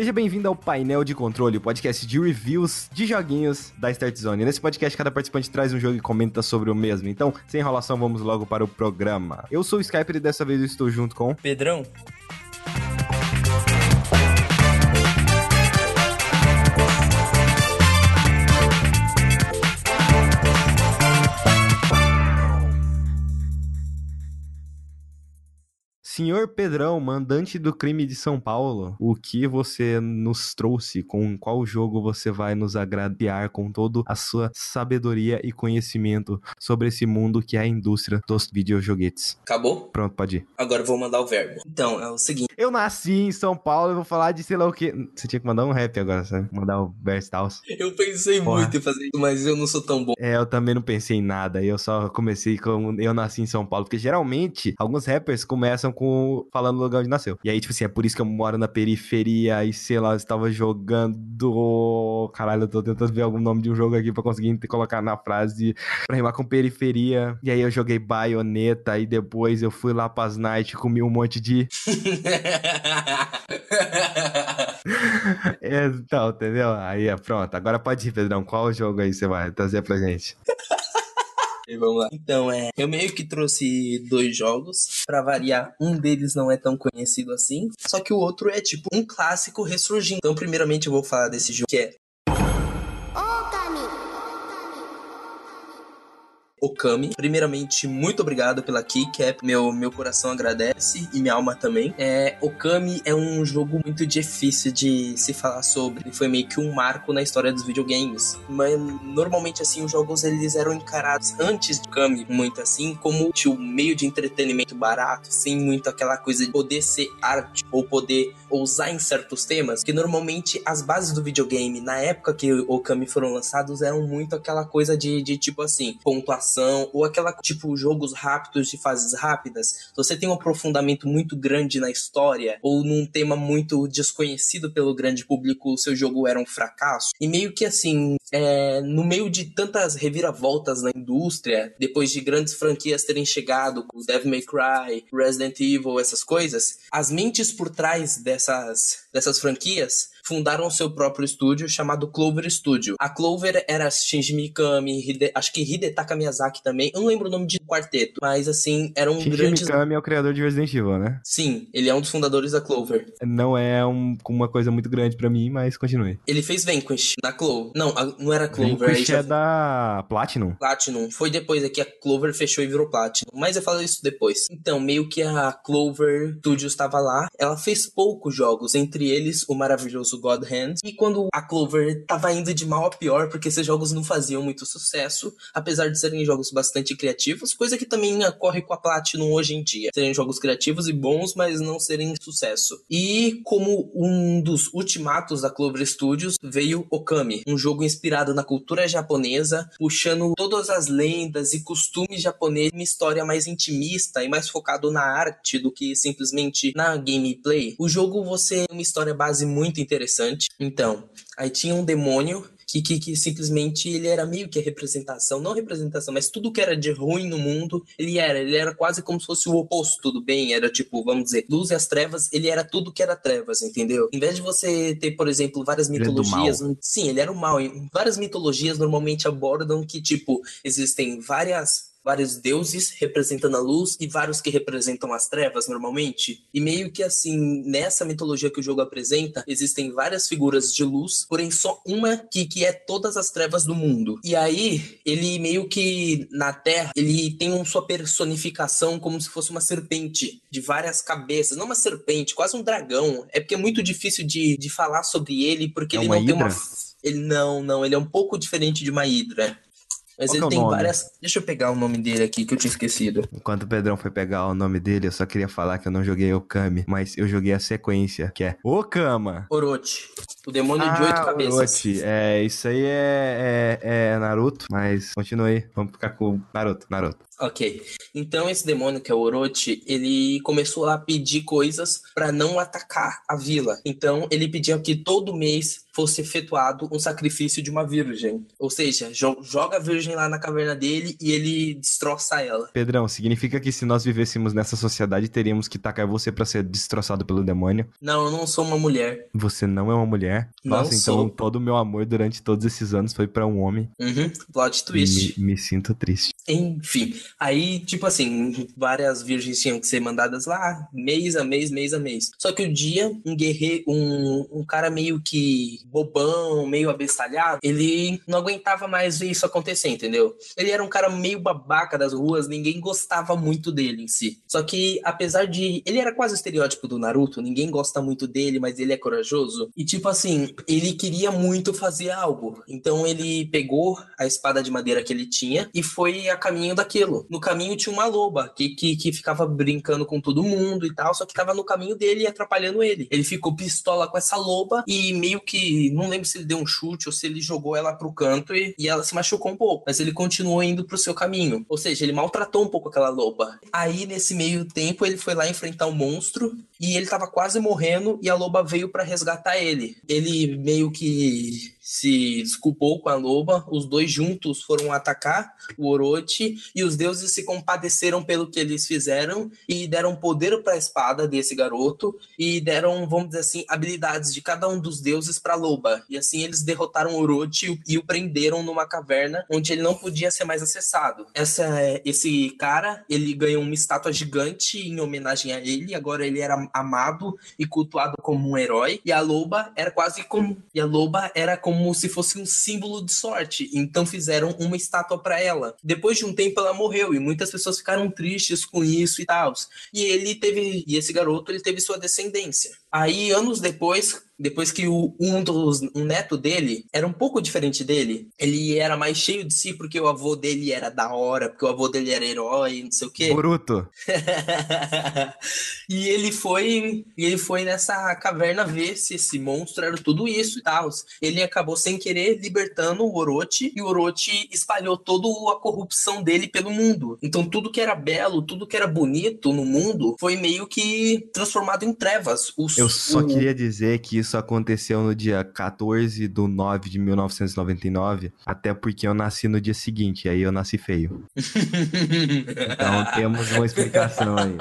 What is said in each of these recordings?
Seja bem-vindo ao Painel de Controle, o podcast de reviews de joguinhos da Start Zone. Nesse podcast, cada participante traz um jogo e comenta sobre o mesmo. Então, sem enrolação, vamos logo para o programa. Eu sou o Skyper e dessa vez eu estou junto com... Pedrão. Senhor Pedrão, mandante do crime de São Paulo, o que você nos trouxe? Com qual jogo você vai nos agradear com toda a sua sabedoria e conhecimento sobre esse mundo que é a indústria dos videojoguetes? Acabou? Pronto, pode ir. Agora eu vou mandar o verbo. Então, é o seguinte. Eu nasci em São Paulo e vou falar de sei lá o que. Você tinha que mandar um rap agora, sabe? Mandar o verse tals. Eu pensei Porra. muito em fazer isso, mas eu não sou tão bom. É, eu também não pensei em nada. Eu só comecei com eu nasci em São Paulo. Porque geralmente, alguns rappers começam com falando do lugar onde nasceu. E aí, tipo assim, é por isso que eu moro na periferia e sei lá, eu estava jogando. Caralho, eu tô tentando ver algum nome de um jogo aqui pra conseguir colocar na frase pra rimar com periferia. E aí eu joguei baioneta e depois eu fui lá pras night, comi um monte de. Então, entendeu? Aí é pronto. Agora pode ir, Pedrão. Qual jogo aí você vai trazer pra gente? E vamos lá. Então, é, eu meio que trouxe dois jogos pra variar. Um deles não é tão conhecido assim, só que o outro é tipo um clássico ressurgindo. Então, primeiramente eu vou falar desse jogo que é Okami. Primeiramente, muito obrigado pela keycap. Meu, meu coração agradece e minha alma também. É, Okami é um jogo muito difícil de se falar sobre. Ele foi meio que um marco na história dos videogames. Mas normalmente, assim, os jogos eles eram encarados antes de Okami, muito assim, como um meio de entretenimento barato, sem muito aquela coisa de poder ser arte ou poder ousar em certos temas. Que normalmente as bases do videogame, na época que o Okami foram lançados, eram muito aquela coisa de, de tipo assim, pontuação ou aquela tipo jogos rápidos de fases rápidas. Você tem um aprofundamento muito grande na história ou num tema muito desconhecido pelo grande público, o seu jogo era um fracasso. E meio que assim, é, no meio de tantas reviravoltas na indústria, depois de grandes franquias terem chegado, como Devil May Cry, Resident Evil, essas coisas, as mentes por trás dessas dessas franquias fundaram seu próprio estúdio chamado Clover Studio. A Clover era Shinji Mikami, Hide, acho que Hidetaka Miyazaki também. Eu não lembro o nome de quarteto, mas assim, eram Shinji grandes. Mikami é o criador de Resident Evil, né? Sim, ele é um dos fundadores da Clover. Não é um- uma coisa muito grande pra mim, mas continue. Ele fez Vanquish na Clover. Não, a- não era Clover. Vanquish já é da Platinum. Platinum. Foi depois é que a Clover fechou e virou Platinum. Mas eu falo isso depois. Então, meio que a Clover Studios estava lá. Ela fez poucos jogos, entre eles o maravilhoso God Hand. E quando a Clover tava indo de mal a pior, porque esses jogos não faziam muito sucesso, apesar de serem jogos bastante criativos, coisa que também ocorre com a Platinum hoje em dia. Serem jogos criativos e bons, mas não serem sucesso. E como um dos ultimatos da Clover Studios veio Okami, um jogo inspirado na cultura japonesa, puxando todas as lendas e costumes japoneses, uma história mais intimista e mais focado na arte do que simplesmente na gameplay. O jogo você tem uma história base muito interessante. Então, aí tinha um demônio que, que, que simplesmente ele era meio que a representação, não representação, mas tudo que era de ruim no mundo, ele era, ele era quase como se fosse o oposto do bem, era tipo, vamos dizer, luz e as trevas, ele era tudo que era trevas, entendeu? Em vez de você ter, por exemplo, várias Ele é mitologias, sim, ele era o mal, várias mitologias normalmente abordam que, tipo, existem várias vários deuses representando a luz e vários que representam as trevas normalmente. E meio que assim, nessa mitologia que o jogo apresenta, existem várias figuras de luz, porém só uma que, que é todas as trevas do mundo. E aí, ele meio que na Terra, ele tem uma sua personificação como se fosse uma serpente de várias cabeças, não uma serpente, quase um dragão. É porque é muito difícil de, de falar sobre ele, porque É ele não tem uma. hidra? Ele não, não, ele é um pouco diferente de uma hidra. Mas Qual ele é tem nome? várias. Deixa eu pegar o nome dele aqui que eu tinha esquecido. Enquanto o Pedrão foi pegar o nome dele, eu só queria falar que eu não joguei Okami, mas eu joguei a sequência, que é Okama. Orochi. O demônio ah, de oito cabeças. Orochi. É, isso aí é, é, é Naruto, mas continue. Vamos ficar com Naruto, Naruto. Ok. Então esse demônio que é o Orochi, ele começou a pedir coisas para não atacar a vila. Então ele pedia que todo mês fosse efetuado um sacrifício de uma virgem. Ou seja, joga a virgem lá na caverna dele e ele destroça ela. Pedrão, significa que se nós vivêssemos nessa sociedade, teríamos que tacar você para ser destroçado pelo demônio? Não, eu não sou uma mulher. Você não é uma mulher? Não Nossa, sou. então todo o meu amor durante todos esses anos foi para um homem. Uhum, plot twist. Me, me sinto triste. Enfim, aí, tipo assim, várias virgens tinham que ser mandadas lá, mês a mês, mês a mês. Só que o um dia, um guerreiro, um, um cara meio que bobão, meio abestalhado, ele não aguentava mais ver isso acontecer, entendeu? Ele era um cara meio babaca das ruas, ninguém gostava muito dele em si. Só que, apesar de. Ele era quase o estereótipo do Naruto, ninguém gosta muito dele, mas ele é corajoso. E, tipo assim, ele queria muito fazer algo. Então, ele pegou a espada de madeira que ele tinha e foi a caminho daquilo. No caminho tinha uma loba que, que, que ficava brincando com todo mundo e tal, só que tava no caminho dele e atrapalhando ele. Ele ficou pistola com essa loba e meio que não lembro se ele deu um chute ou se ele jogou ela pro canto e, e ela se machucou um pouco, mas ele continuou indo pro seu caminho. Ou seja, ele maltratou um pouco aquela loba. Aí, nesse meio tempo, ele foi lá enfrentar o um monstro e ele tava quase morrendo e a loba veio para resgatar ele. Ele meio que se desculpou com a loba, os dois juntos foram atacar o Orochi e os deuses se compadeceram pelo que eles fizeram e deram poder para a espada desse garoto e deram, vamos dizer assim, habilidades de cada um dos deuses para a loba. E assim eles derrotaram o Orochi e o prenderam numa caverna onde ele não podia ser mais acessado. Essa, esse cara, ele ganhou uma estátua gigante em homenagem a ele, agora ele era amado e cultuado como um herói e a loba era quase como e a loba era como como se fosse um símbolo de sorte. Então fizeram uma estátua para ela. Depois de um tempo ela morreu e muitas pessoas ficaram tristes com isso e tal. E ele teve, e esse garoto ele teve sua descendência. Aí anos depois depois que o, um dos um neto dele era um pouco diferente dele, ele era mais cheio de si porque o avô dele era da hora, porque o avô dele era herói, não sei o quê. Bruto. e ele foi, e ele foi nessa caverna ver se esse monstro era tudo isso e tal. Ele acabou sem querer libertando o Orochi e o Orochi espalhou toda a corrupção dele pelo mundo. Então tudo que era belo, tudo que era bonito no mundo foi meio que transformado em trevas. O, Eu só o... queria dizer que isso isso aconteceu no dia 14 de 9 de 1999, até porque eu nasci no dia seguinte, aí eu nasci feio. então temos uma explicação aí.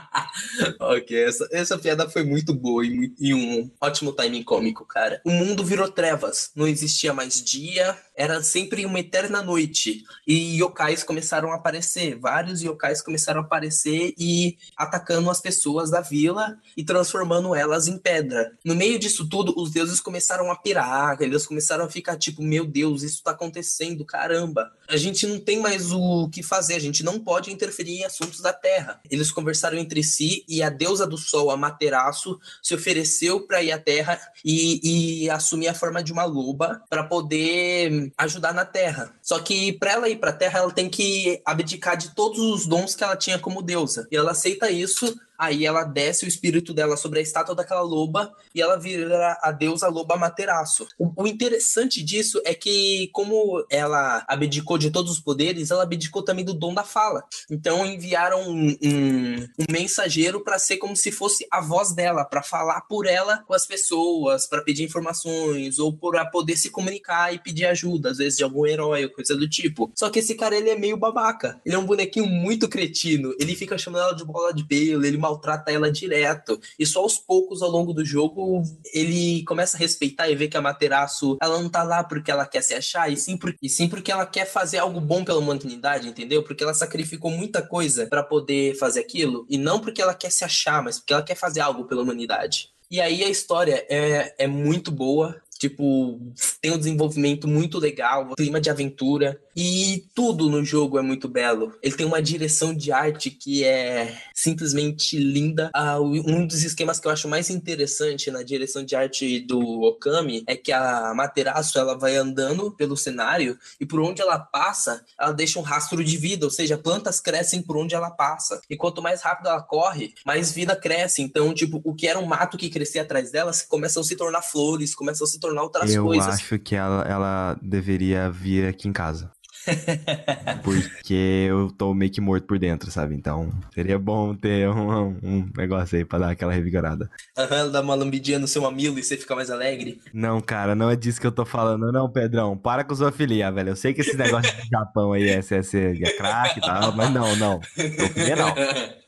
ok, essa, essa piada foi muito boa e, e, um ótimo timing cômico, cara. O mundo virou trevas, não existia mais dia, era sempre uma eterna noite. E yokais começaram a aparecer, vários yokais começaram a aparecer e atacando as pessoas da vila e transformando elas em pedra. No meio disso tudo, os deuses começaram a pirar, eles começaram a ficar tipo, meu Deus, isso tá acontecendo, caramba. A gente não tem mais o que fazer, a gente não pode interferir em assuntos da terra. Eles conversaram entre si e a deusa do sol, a Materaço, se ofereceu para ir à terra e, e assumir a forma de uma loba para poder ajudar na Terra. Só que para ela ir para a Terra, ela tem que abdicar de todos os dons que ela tinha como deusa. E ela aceita isso Aí ela desce o espírito dela sobre a estátua daquela loba e ela vira a deusa loba Materaço. O, o, interessante disso é que, como ela abdicou de todos os poderes, ela abdicou também do dom da fala. Então enviaram um, um, um mensageiro para ser como se fosse a voz dela, para falar por ela com as pessoas, para pedir informações ou para poder se comunicar e pedir ajuda, às vezes de algum herói ou coisa do tipo. Só que esse cara ele é meio babaca. Ele é um bonequinho muito cretino. Ele fica chamando ela de bola de pelo, ele maltrata ela direto. E só aos poucos, ao longo do jogo, ele começa a respeitar e ver que a Materaço, ela não tá lá porque ela quer se achar, e sim, por, e sim porque ela quer fazer algo bom pela humanidade, entendeu? Porque ela sacrificou muita coisa para poder fazer aquilo, e não porque ela quer se achar, mas porque ela quer fazer algo pela humanidade. E aí a história é, é muito boa, Tipo, tem um desenvolvimento muito legal, clima de aventura e tudo no jogo é muito belo. Ele tem uma direção de arte que é simplesmente linda. Ah, um dos esquemas que eu acho mais interessante na direção de arte do Okami é que a Materaço ela vai andando pelo cenário e por onde ela passa, ela deixa um rastro de vida, ou seja, plantas crescem por onde ela passa. E quanto mais rápido ela corre, mais vida cresce. Então, tipo, o que era um mato que crescia atrás dela começam a se tornar flores, começam a se tornar outras eu coisas. Eu acho que ela, ela deveria vir aqui em casa. Porque eu tô meio que morto por dentro, sabe? Então, seria bom ter um, um negócio aí pra dar aquela revigorada. Aham, uhum, dar uma lambidinha no seu mamilo e você fica mais alegre. Não, cara, não é disso que eu tô falando. Não, Pedrão, para com sua filia, velho. Eu sei que esse negócio de Japão aí é, é, é craque e tal, mas não, não. Filia, não.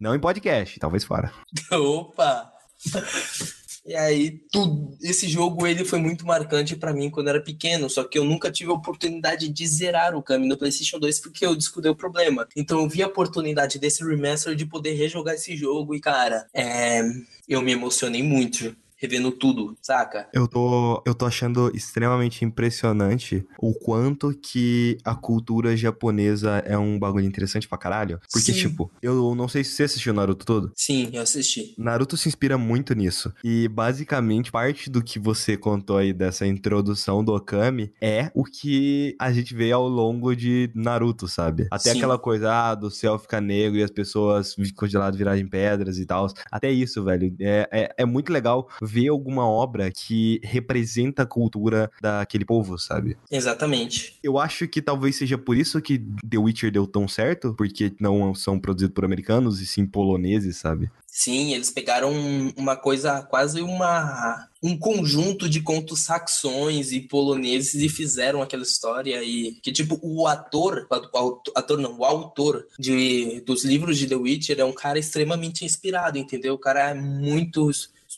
Não em podcast, talvez fora. Opa! E aí, tudo, esse jogo ele foi muito marcante para mim quando era pequeno, só que eu nunca tive a oportunidade de zerar o caminho no PlayStation 2 porque eu descobri o problema. Então eu vi a oportunidade desse remaster de poder rejogar esse jogo e cara, é, eu me emocionei muito revendo tudo, saca? Eu tô, eu tô achando extremamente impressionante o quanto que a cultura japonesa é um bagulho interessante pra caralho. Porque, Sim. tipo, eu não sei se você assistiu Naruto todo. Sim, eu assisti. Naruto se inspira muito nisso. E, basicamente, parte do que você contou aí dessa introdução do Okami é o que a gente vê ao longo de Naruto, sabe? Até Sim. aquela coisa, ah, do céu ficar negro e as pessoas congeladas virarem pedras e tal. Até isso, velho. É, é, é muito legal ver alguma obra que representa a cultura daquele povo, sabe? Exatamente. Eu acho que talvez seja por isso que The Witcher deu tão certo, porque não são produzidos por americanos e sim poloneses, sabe? Sim, eles pegaram uma coisa, quase uma um conjunto de contos saxões e poloneses e fizeram aquela história e que tipo o ator, o ator não, o autor de dos livros de The Witcher é um cara extremamente inspirado, entendeu? O cara é muito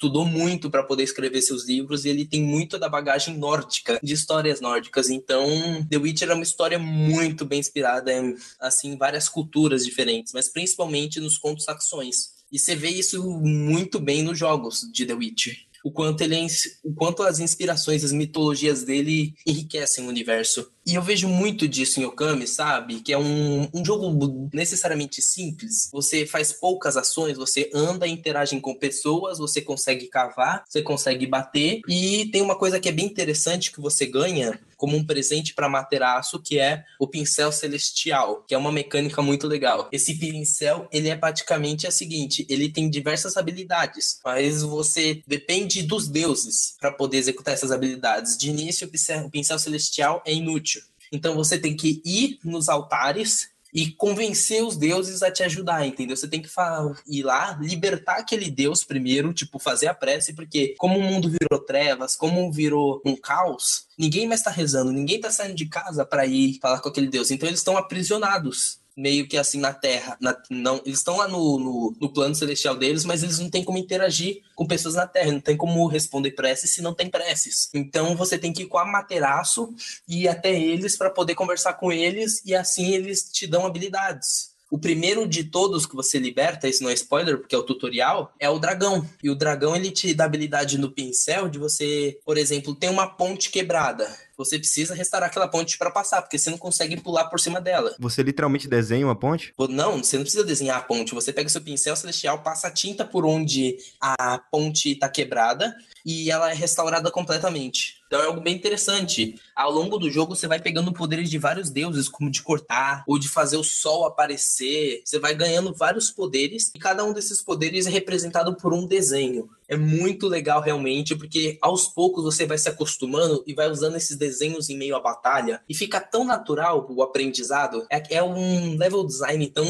estudou muito para poder escrever seus livros e ele tem muito da bagagem nórdica, de histórias nórdicas. Então, The Witcher é uma história muito bem inspirada em assim várias culturas diferentes, mas principalmente nos contos saxões. E você vê isso muito bem nos jogos de The Witcher o quanto ele é, o quanto as inspirações, as mitologias dele enriquecem o universo. E eu vejo muito disso em Okami, sabe? Que é um, um jogo necessariamente simples. Você faz poucas ações, você anda, interage com pessoas, você consegue cavar, você consegue bater. E tem uma coisa que é bem interessante que você ganha como um presente para Materaço, que é o pincel celestial, que é uma mecânica muito legal. Esse pincel, ele é praticamente a seguinte, ele tem diversas habilidades, mas você depende dos deuses para poder executar essas habilidades. De início, o pincel celestial é inútil então você tem que ir nos altares e convencer os deuses a te ajudar, entendeu? Você tem que ir lá, libertar aquele deus primeiro, tipo, fazer a prece, porque como o mundo virou trevas, como virou um caos, ninguém mais tá rezando, ninguém tá saindo de casa para ir falar com aquele deus. Então eles estão aprisionados meio que assim na Terra. Na, não, eles estão lá no, no, no, plano celestial deles, mas eles não têm como interagir com pessoas na Terra, não tem como responder preces se não tem preces. Então você tem que ir com a materaço e ir até eles para poder conversar com eles e assim eles te dão habilidades. O primeiro de todos que você liberta, isso não é spoiler, porque é o tutorial, é o dragão. E o dragão ele te dá habilidade no pincel de você, por exemplo, tem uma ponte quebrada você precisa restaurar aquela ponte para passar, porque você não consegue pular por cima dela. Você literalmente desenha uma ponte? Não, você não precisa desenhar a ponte. Você pega seu pincel celestial, passa a tinta por onde a ponte está quebrada e ela é restaurada completamente. Então é algo bem interessante. Ao longo do jogo você vai pegando poderes de vários deuses, como de cortar ou de fazer o sol aparecer. Você vai ganhando vários poderes e cada um desses poderes é representado por um desenho. É muito legal realmente, porque aos poucos você vai se acostumando e vai usando esses desenhos em meio à batalha e fica tão natural o aprendizado. É, é um level design tão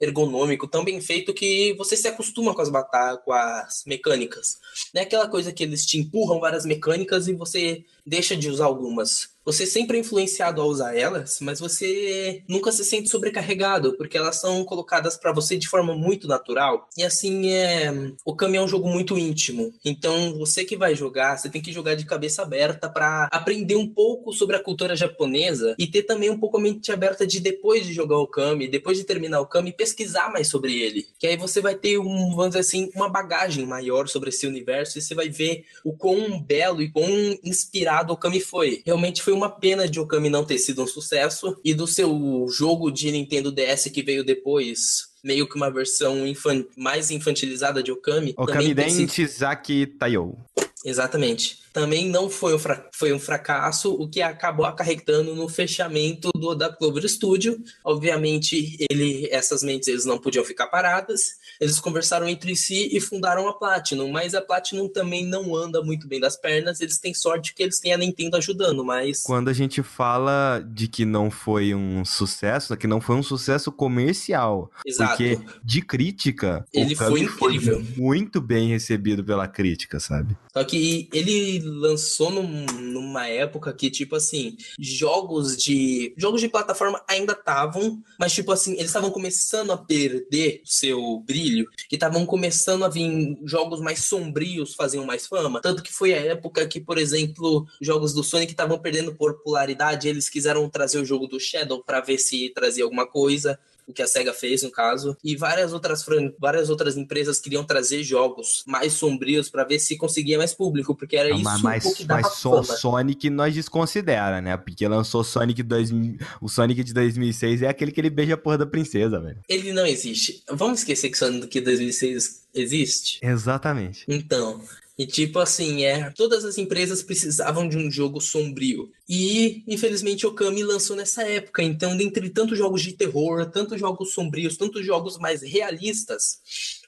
ergonômico, tão bem feito que você se acostuma com as batalhas, com as mecânicas. Não é aquela coisa que eles te empurram várias mecânicas e você deixa de usar algumas. Você sempre é influenciado a usar elas, mas você nunca se sente sobrecarregado, porque elas são colocadas para você de forma muito natural. E assim, é... o Kami é um jogo muito íntimo. Então, você que vai jogar, você tem que jogar de cabeça aberta para aprender um pouco sobre a cultura japonesa e ter também um pouco a mente aberta de depois de jogar o Kami, depois de terminar o Kami, pesquisar mais sobre ele. Que aí você vai ter um, vamos dizer assim, uma bagagem maior sobre esse universo e você vai ver o quão belo e quão inspirado o Kami foi. Realmente foi foi uma pena de Okami não ter sido um sucesso e do seu jogo de Nintendo DS que veio depois, meio que uma versão infan mais infantilizada de Okami. Okami Den Chizaki Taiyo. Exatamente também não foi um, foi um fracasso, o que acabou acarretando no fechamento do da Clover Studio. Obviamente, ele, essas mentes eles não podiam ficar paradas, eles conversaram entre si e fundaram a Platinum, mas a Platinum também não anda muito bem das pernas, eles têm sorte que eles têm a Nintendo ajudando, mas... Quando a gente fala de que não foi um sucesso, que não foi um sucesso comercial, Exato. porque de crítica, ele foi incrível. Foi muito bem recebido pela crítica, sabe? Só que ele lançou num, numa época que, tipo assim, jogos de. Jogos de plataforma ainda estavam, mas, tipo assim, eles estavam começando a perder seu brilho, que estavam começando a vir jogos mais sombrios faziam mais fama. Tanto que foi a época que, por exemplo, jogos do Sonic estavam perdendo popularidade, eles quiseram trazer o jogo do Shadow para ver se trazia alguma coisa o que a SEGA fez, no caso, e várias outras, várias outras empresas queriam trazer jogos mais sombrios para ver se conseguia mais público, porque era isso mas, o que dava Mas fama. Sonic nós desconsidera, né? Porque lançou Sonic 2000, o Sonic de 2006 é aquele que ele beija a porra da princesa, velho. Ele não existe. Vamos esquecer que Sonic 2006 existe? Exatamente. Então, e tipo assim, é, todas as empresas precisavam de um jogo sombrio. E, infelizmente, Okami lançou nessa época. Então, dentre tantos jogos de terror, tantos jogos sombrios, tantos jogos mais realistas,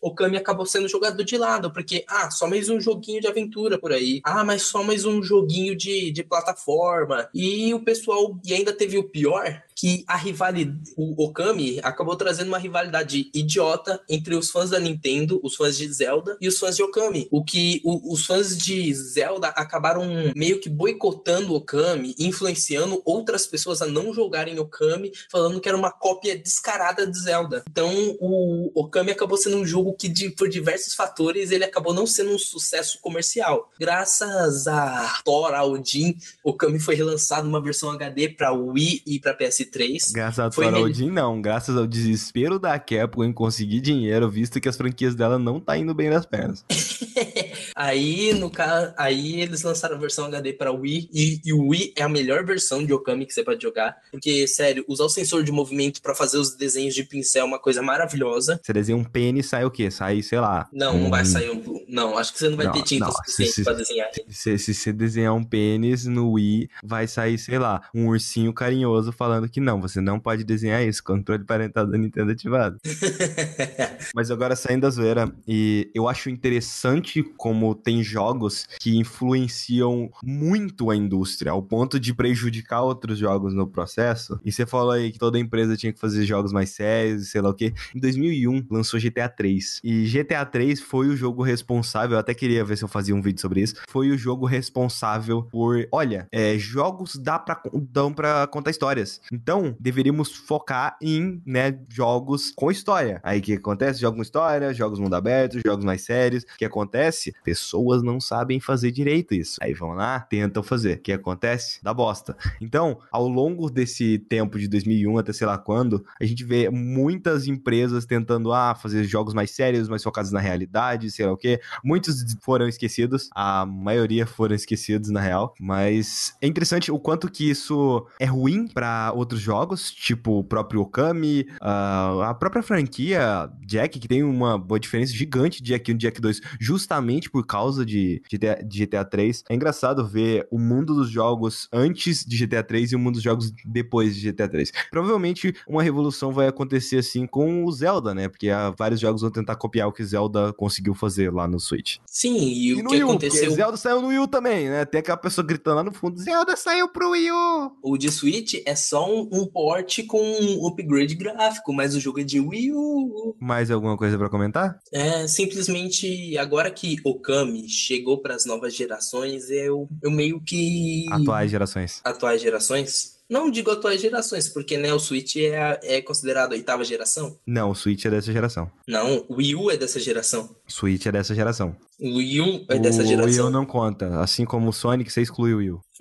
Okami acabou sendo jogado de lado, porque, ah, só mais um joguinho de aventura por aí. Ah, mas só mais um joguinho de, de plataforma. E o pessoal, e ainda teve o pior, que a rivalidade, o Okami acabou trazendo uma rivalidade idiota entre os fãs da Nintendo, os fãs de Zelda e os fãs de Okami. O que o, os fãs de Zelda acabaram meio que boicotando o Okami, influenciando outras pessoas a não jogarem Okami, falando que era uma cópia descarada de Zelda. Então, o Okami acabou sendo um jogo que, de, por diversos fatores, ele acabou não sendo um sucesso comercial. Graças a Thor, a Odin, Okami foi relançado uma versão HD para Wii e para PS PS3. Graças a Thor Odin, não. Graças ao desespero da Capcom em conseguir dinheiro, visto que as franquias dela não tá indo bem nas pernas. aí, no caso, aí eles lançaram a versão HD para Wii e, e, o Wii é a melhor versão de Okami que você pode jogar, porque sério, usar o sensor de movimento para fazer os desenhos de pincel é uma coisa maravilhosa. Você desenha um pênis, sai o quê? Sai, sei lá. Não, um... não vai sair um, não, acho que você não vai não, ter tinta suficiente para desenhar. Se, se você desenhar um pênis no Wii, vai sair, sei lá, um ursinho carinhoso falando que não, você não pode desenhar isso, controle parental da Nintendo ativado. Mas agora saindo da zoeira, e eu acho interessante como tem jogos que influenciam muito a indústria, ao ponto de prejudicar outros jogos no processo. E você falou aí que toda empresa tinha que fazer jogos mais sérios, sei lá o quê. Em 2001 lançou GTA 3. E GTA 3 foi o jogo responsável, eu até queria ver se eu fazia um vídeo sobre isso, foi o jogo responsável por, olha, é, jogos dá pra, dão pra contar histórias. Então, deveríamos focar em, né, jogos com história. Aí o que acontece? Jogos com história, jogos mundo aberto, jogos mais sérios. O que acontece? Pessoas não sabem fazer direito isso. Aí vão lá, tentam fazer. O que acontece? Dá bosta. Então, ao longo desse tempo de 2001 até sei lá quando, a gente vê muitas empresas tentando ah, fazer jogos mais sérios, mais focados na realidade, sei lá o que. Muitos foram esquecidos, a maioria foram esquecidos na real, mas é interessante o quanto que isso é ruim para outros jogos, tipo o próprio Okami, a própria franquia Jack, que tem uma boa diferença gigante de Jack 1 e Jack 2, justamente por causa de GTA, de GTA 3. É engraçado ver o mundo dos jogos antes de GTA 3 e o mundo dos jogos depois de GTA 3. Provavelmente uma revolução vai acontecer assim com o Zelda, né? Porque há vários jogos vão tentar copiar o que Zelda conseguiu fazer lá no Switch. Sim, e, e o que Wii aconteceu. Zelda saiu no Wii U também, né? Tem aquela pessoa gritando lá no fundo: Zelda saiu pro Wii U! O de Switch é só um um, port com um upgrade gráfico, mas o jogo é de Wii U. Mais alguma coisa para comentar? É, simplesmente agora que Okami chegou para as novas gerações, eu, eu meio que. Atuais gerações. Atuais gerações? Não digo atuais gerações, porque né, o Switch é, é considerado a oitava geração. Não, o Switch é dessa geração. Não, o Wii U é dessa geração. Switch é dessa geração. O Wii U é dessa o geração. Wii U não conta. Assim como o Sonic, você exclui o Wii U.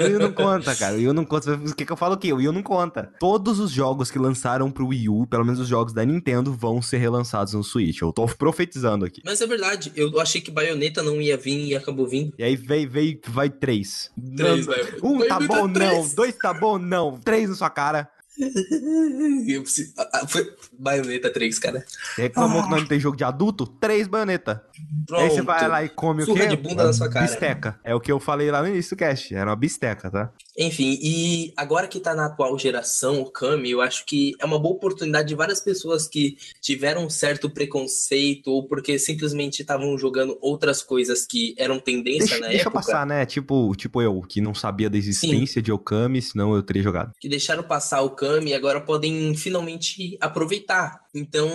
o Wii U não conta, cara. O Wii U não conta. O que, que eu falo aqui? O Wii U não conta. Todos os jogos que lançaram pro Wii U, pelo menos os jogos da Nintendo, vão ser relançados no Switch. Eu tô profetizando aqui. Mas é verdade, eu achei que Bayonetta não ia vir e acabou vindo. E aí veio, veio, vai três. Três, velho. Um tá bom, três. não. Dois tá bom, não. Três na sua cara. Eu preciso- ah, ah, Foi Bayonetta 3, cara. Reclamou que nós não tem jogo de adulto? Três baioneta. Pronto. Aí você vai lá e come o Surra quê? de bunda na sua cara. Bisteca. É o que eu falei lá no início do cast. Era uma bisteca, tá? Enfim, e agora que tá na atual geração, o Kami, eu acho que é uma boa oportunidade de várias pessoas que tiveram um certo preconceito ou porque simplesmente estavam jogando outras coisas que eram tendência Deixa, na deixa eu época. passar, né? Tipo, tipo eu, que não sabia da existência de Okami, senão eu teria jogado. que deixaram passar o Kami e agora podem finalmente aproveitar. Então,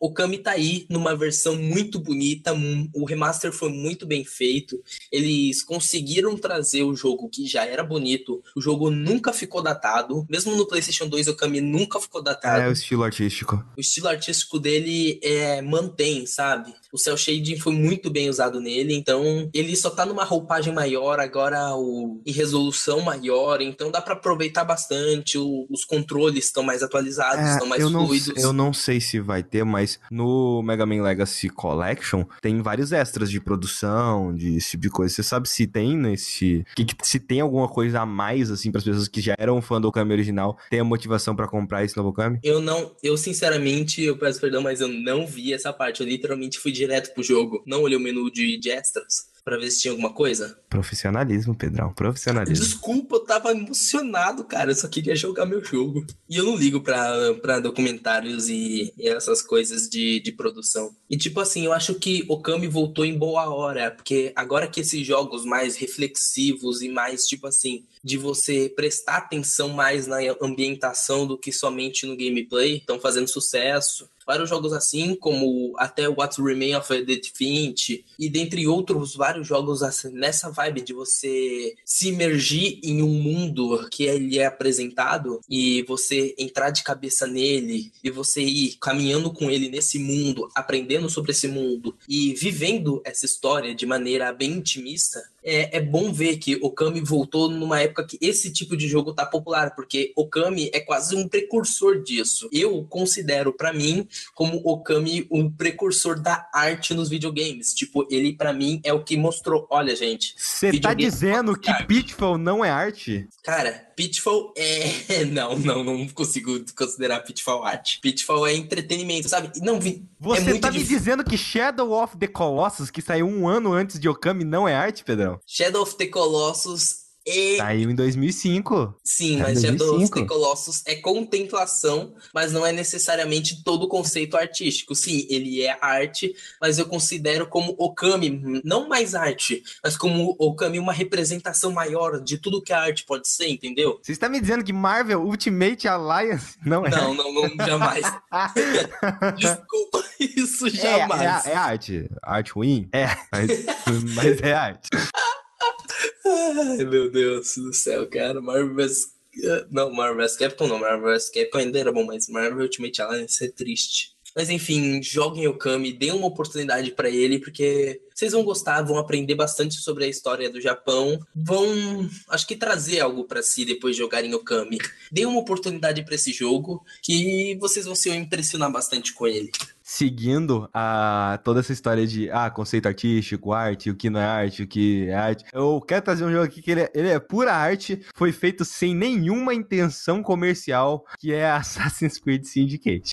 o Kami tá aí numa versão muito bonita, o remaster foi muito bem feito. Eles conseguiram trazer o jogo que já era bonito. O jogo nunca ficou datado, mesmo no PlayStation 2 o Kami nunca ficou datado. É o estilo artístico. O estilo artístico dele é, mantém, sabe? O cel shading foi muito bem usado nele, então ele só tá numa roupagem maior, agora o, em resolução maior, então dá pra aproveitar bastante. o- os controles estão mais atualizados, É, estão mais eu, não, fluidos. eu não sei se vai ter, mas no Mega Man Legacy Collection tem vários extras de produção, de esse tipo de coisa. Você sabe se tem nesse. que- se tem alguma coisa a mais, assim, para as pessoas que já eram fã do Okami original, tem a motivação pra comprar esse novo Okami? Eu não, eu sinceramente, eu peço perdão, mas eu não vi essa parte. Eu literalmente fui direto pro jogo. Não olhei o menu de extras pra ver se tinha alguma coisa. Profissionalismo, Pedrão. Profissionalismo. Desculpa, eu tava emocionado, cara. Eu só queria jogar meu jogo. E eu não ligo pra, pra documentários e, e essas coisas de, de produção. E tipo assim, eu acho que Okami voltou em boa hora. Porque agora que esses jogos mais reflexivos e mais, tipo assim, de você prestar atenção mais na ambientação do que somente no gameplay, estão fazendo sucesso. Vários jogos assim, como até What Remains of Edith Finch, e dentre outros vários jogos assim, nessa vibe de você se imergir em um mundo que ele é apresentado e você entrar de cabeça nele e você ir caminhando com ele nesse mundo, aprendendo sobre esse mundo e vivendo essa história de maneira bem intimista. É, é bom ver que Okami voltou numa época que esse tipo de jogo tá popular, porque Okami é quase um precursor disso. Eu considero, pra mim, como Okami um precursor da arte nos videogames. Tipo, ele pra mim é o que mostrou. Olha, gente, Você tá Videogame dizendo que arte. Pitfall não é arte? cara, Pitfall é. Não, não, não consigo considerar Pitfall arte. Pitfall é entretenimento, sabe? Não, vi. Você é tá me difícil. dizendo que Shadow of the Colossus, que saiu um ano antes de Okami, não é arte, Pedrão? Shadow of the Colossus é. Saiu em 2005. Sim, em mas Shadow of 2005. the Colossus é contemplação, mas não é necessariamente todo o conceito artístico. Sim, ele é arte, mas eu considero como Okami, não mais arte, mas como Okami uma representação maior de tudo que a arte pode ser, entendeu? Você está me dizendo que Marvel Ultimate Alliance não é Não, não, não, jamais. Desculpa, isso É, jamais. é, é arte. Arte ruim? É, mas, mas é arte. Ai, meu Deus do céu, cara. Marvel vs. Não, Marvel vs Capcom não. Marvel vs Capcom ainda era bom, mas Marvel Ultimate Alliance é triste. Mas enfim, joguem Okami, deem uma oportunidade pra ele, porque vocês vão gostar, vão aprender bastante sobre a história do Japão, vão, acho que trazer algo pra si depois de jogarem Okami. Deem uma oportunidade pra esse jogo, que vocês vão se impressionar bastante com ele. Seguindo a, toda essa história de ah, conceito artístico, arte, o que não é arte, o que é arte. Eu quero trazer um jogo aqui que ele é, ele é pura arte, foi feito sem nenhuma intenção comercial, que é Assassin's Creed Syndicate.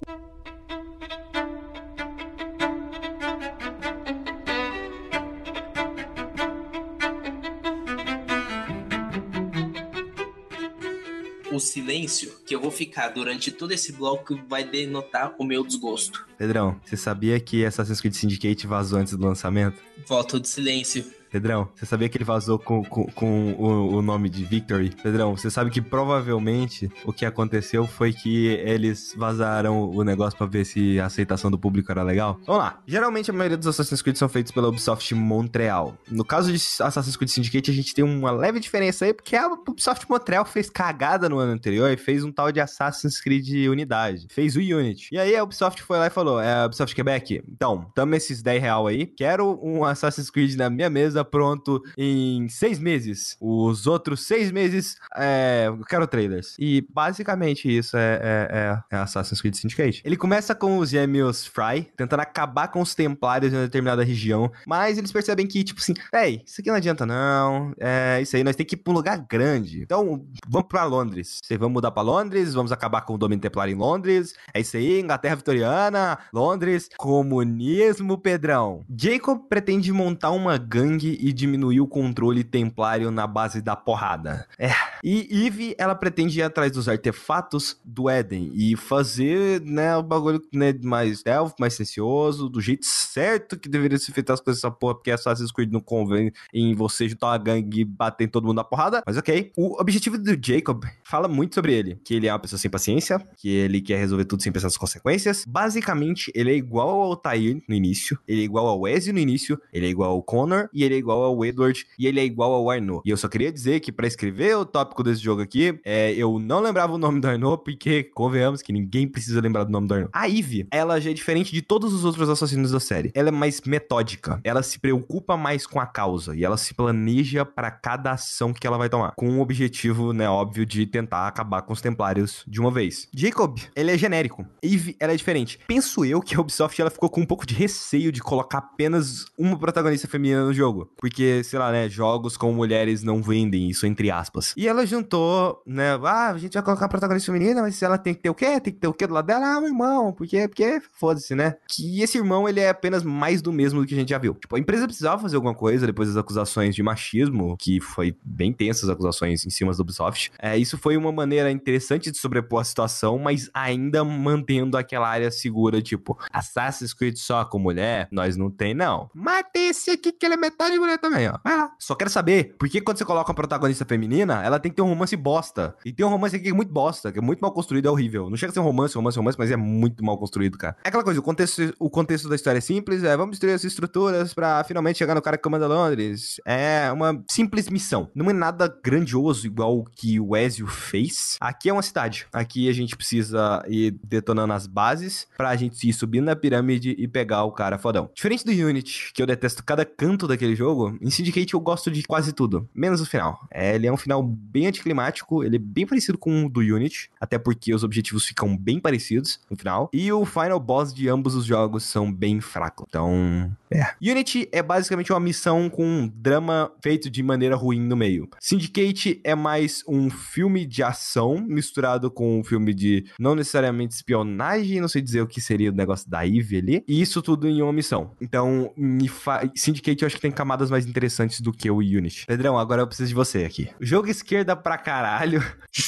O silêncio que eu vou ficar durante todo esse bloco vai denotar o meu desgosto. Pedrão, você sabia que Assassin's Creed Syndicate vazou antes do lançamento? Voto de silêncio. Pedrão, você sabia que ele vazou com, com, com o, o, nome de Victory? Pedrão, você sabe que provavelmente o que aconteceu foi que eles vazaram o negócio pra ver se a aceitação do público era legal? Vamos lá. Geralmente a maioria dos Assassin's Creed são feitos pela Ubisoft Montreal. No caso de Assassin's Creed Syndicate, a gente tem uma leve diferença aí, porque a Ubisoft Montreal fez cagada no ano anterior e fez um tal de Assassin's Creed Unidade. Fez o Unity. E aí a Ubisoft foi lá e falou: é, Ubisoft Quebec, então, tamo esses 10 real aí. Quero um Assassin's Creed na minha mesa pronto em seis meses. Os outros seis meses, é, eu quero trailers. E basicamente isso é, é, é, é Assassin's Creed Syndicate. Ele começa com os gêmeos Fry, tentando acabar com os templários em uma determinada região, mas eles percebem que, tipo assim, ei, isso aqui não adianta não, é isso aí, nós temos que ir pra um lugar grande. Então, vamos pra Londres. Vocês vão mudar pra Londres, vamos acabar com o domínio templário em Londres, é isso aí, Inglaterra vitoriana, Londres, comunismo, Pedrão. Jacob pretende montar uma gangue e diminuir o controle templário na base da porrada. É. E Eve, ela pretende ir atrás dos artefatos do Éden e fazer, né, o bagulho né, mais stealth, mais silencioso, do jeito certo que deveria ser feito as coisas essa porra, porque Assassin's Creed não convém em você juntar uma gangue e bater em todo mundo na porrada, mas ok. O objetivo do Jacob fala muito sobre ele, que ele é uma pessoa sem paciência, que ele quer resolver tudo sem pensar nas consequências. Basicamente, ele é igual ao Altair no início, ele é igual ao Ezio no início, ele é igual ao Connor e ele é igual ao Edward e ele é igual ao Arnaud. E eu só queria dizer que para escrever o tópico desse jogo aqui, é, eu não lembrava o nome do Arnaud, porque convenhamos que ninguém precisa lembrar do nome do Arnaud. A Eve, ela já é diferente de todos os outros assassinos da série. Ela é mais metódica, ela se preocupa mais com a causa e ela se planeja para cada ação que ela vai tomar, com o objetivo, né, óbvio, de tentar acabar com os Templários de uma vez. Jacob, ele é genérico. Eve, ela é diferente. Penso eu que a Ubisoft ela ficou com um pouco de receio de colocar apenas uma protagonista feminina no jogo, porque, sei lá, né, jogos com mulheres não vendem isso entre aspas. E ela juntou, né, ah, a gente vai colocar a protagonista feminina, mas ela tem que ter o quê? Tem que ter o quê do lado dela? Ah, meu irmão, porque, porque foda-se, né? Que esse irmão, ele é apenas mais do mesmo do que a gente já viu. Tipo, a empresa precisava fazer alguma coisa depois das acusações de machismo, que foi bem tensas as acusações em cima da Ubisoft. É, isso foi uma maneira interessante de sobrepor a situação, mas ainda mantendo aquela área segura, tipo, Assassin's Creed só com mulher, nós não tem, não. Mas tem esse aqui que ele é metade mulher também, ó. Vai lá. Só quero saber, por que quando você coloca uma protagonista feminina, ela tem que ter um romance bosta? E tem um romance aqui que é muito bosta, que é muito mal construído, é horrível. Não chega a ser um romance, romance, romance, mas é muito mal construído, cara. É aquela coisa, o contexto, o contexto da história é simples, é vamos destruir as estruturas para finalmente chegar no cara que comanda Londres. É uma simples missão. Não é nada grandioso igual o que o Ezio fez. Aqui é uma cidade. Aqui a gente precisa ir detonando as bases pra gente ir subindo na pirâmide e pegar o cara fodão. Diferente do Unity, que eu detesto cada canto daquele jogo, em Syndicate eu gosto de quase tudo, menos o final. É, ele é um final bem anticlimático, ele é bem parecido com o do Unity, até porque os objetivos ficam bem parecidos no final. E o final boss de ambos os jogos são bem fracos. Então, é. Unity é basicamente uma missão com um drama feito de maneira ruim no meio. Syndicate é mais um filme de ação misturado com um filme de não necessariamente espionagem, não sei dizer o que seria o negócio da Eve ali. E isso tudo em uma missão. Então, fa... Syndicate eu acho que tem camadas mais interessantes do que o Unity. Pedrão, agora eu preciso de você aqui. Jogo pra caralho.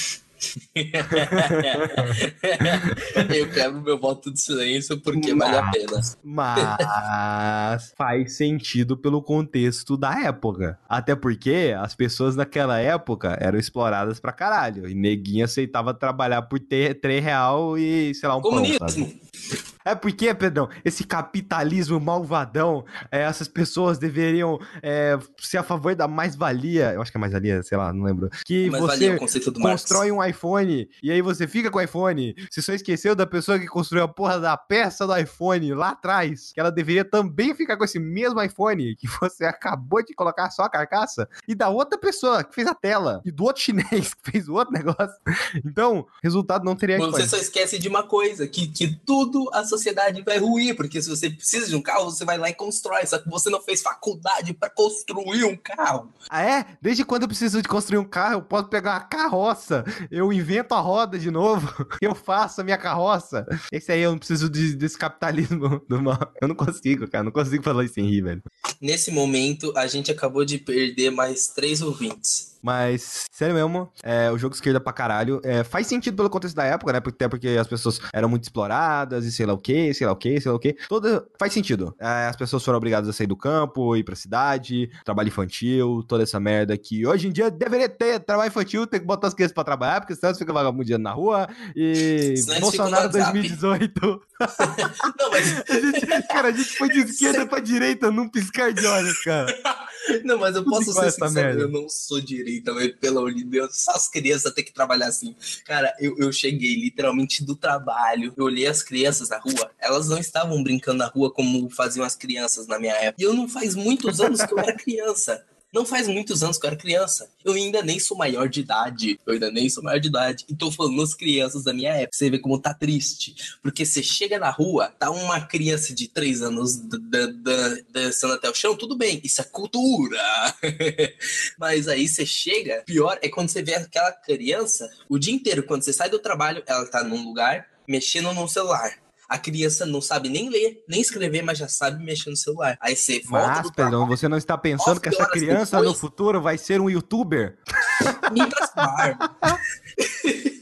eu quero meu voto de silêncio porque mas, vale a pena. Mas faz sentido pelo contexto da época. Até porque as pessoas naquela época eram exploradas pra caralho. E neguinha aceitava trabalhar por 3 real e, sei lá, um Comunismo. pão, sabe? É porque, Pedrão, esse capitalismo malvadão, é, essas pessoas deveriam é, ser a favor da mais-valia. Eu acho que é mais-valia, sei lá, não lembro. Que você é constrói um iPhone e aí você fica com o iPhone. Você só esqueceu da pessoa que construiu a porra da peça do iPhone lá atrás. Que ela deveria também ficar com esse mesmo iPhone que você acabou de colocar só a carcaça. E da outra pessoa que fez a tela. E do outro chinês que fez o outro negócio. Então, resultado não teria iPhone. Você só esquece de uma coisa: que, que tudo a sociedade vai ruir, porque se você precisa de um carro, você vai lá e constrói, só que você não fez faculdade para construir um carro. Ah, é? Desde quando eu preciso de construir um carro, eu posso pegar uma carroça, eu invento a roda de novo, eu faço a minha carroça. Esse aí eu não preciso de, desse capitalismo do mal. Eu não consigo, cara, não consigo falar isso sem rir, velho. Nesse momento, a gente acabou de perder mais três ouvintes. Mas, sério mesmo, é, o jogo esquerda pra caralho. É, faz sentido pelo contexto da época, né? Até porque as pessoas eram muito exploradas e sei lá o que, sei lá o que, sei lá o que. Toda. Faz sentido. É, as pessoas foram obrigadas a sair do campo, ir pra cidade, trabalho infantil, toda essa merda que hoje em dia deveria ter trabalho infantil, tem que botar as crianças pra trabalhar, porque senão você fica vagabundando na rua. E Bolsonaro 2018. Não, mas... a gente, cara, a gente foi de esquerda pra direita num piscar de olhos, cara. Não, mas eu posso ser sincero, eu não sou direita, mas pelo amor de Deus, só as crianças têm que trabalhar assim. Cara, eu, eu cheguei literalmente do trabalho, eu olhei as crianças na rua, elas não estavam brincando na rua como faziam as crianças na minha época. E eu não faz muitos anos que eu era criança. Não faz muitos anos que eu era criança. Eu ainda nem sou maior de idade. Eu ainda nem sou maior de idade. E tô falando nas crianças da minha época. Você vê como tá triste. Porque você chega na rua, tá uma criança de 3 anos dançando até o chão, tudo bem. Isso é cultura. Mas aí você chega, pior é quando você vê aquela criança o dia inteiro. Quando você sai do trabalho, ela tá num lugar mexendo no celular a criança não sabe nem ler, nem escrever, mas já sabe mexer no celular. Aí você volta mas, do Pedrão, você não está pensando que essa criança depois... no futuro vai ser um youtuber? Me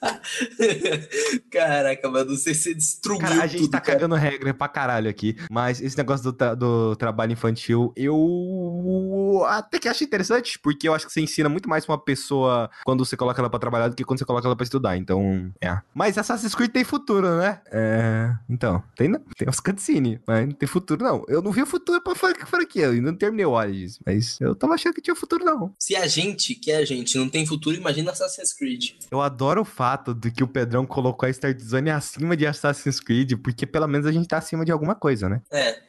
Caraca, mano, você se destruiu. Cara, a gente tudo, tá cara. cagando regra pra caralho aqui. Mas esse negócio do, tra do trabalho infantil, eu até que acho interessante, porque eu acho que você ensina muito mais pra uma pessoa quando você coloca ela pra trabalhar do que quando você coloca ela pra estudar. Então, é. Mas Assassin's Creed tem futuro, né? É. Então, tem, tem uns cutscenes, mas não tem futuro, não. Eu não vi o futuro pra franquia, eu ainda não terminei o Origins, mas eu tava achando que tinha futuro, não. Se a gente, que é a gente, não tem futuro, imagina Assassin's Creed. Eu adoro o fato de que o Pedrão colocou a Start Zone acima de Assassin's Creed, porque pelo menos a gente tá acima de alguma coisa, né? É,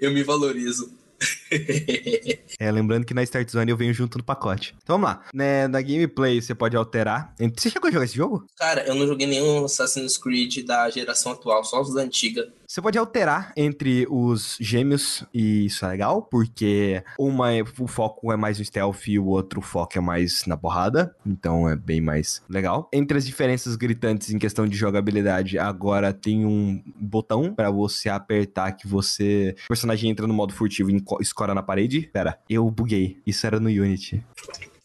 eu me valorizo. é, lembrando que na Start Zone eu venho junto no pacote. Então vamos lá. Né, na gameplay você pode alterar. Você chegou a jogar esse jogo? Cara, eu não joguei nenhum Assassin's Creed da geração atual, só os da antiga. Você pode alterar entre os gêmeos e isso é legal, porque uma é, o foco é mais no stealth e o outro foco é mais na porrada, então é bem mais legal. Entre as diferenças gritantes em questão de jogabilidade, agora tem um botão para você apertar que você o personagem entra no modo furtivo e escora na parede. Pera, eu buguei. Isso era no Unity.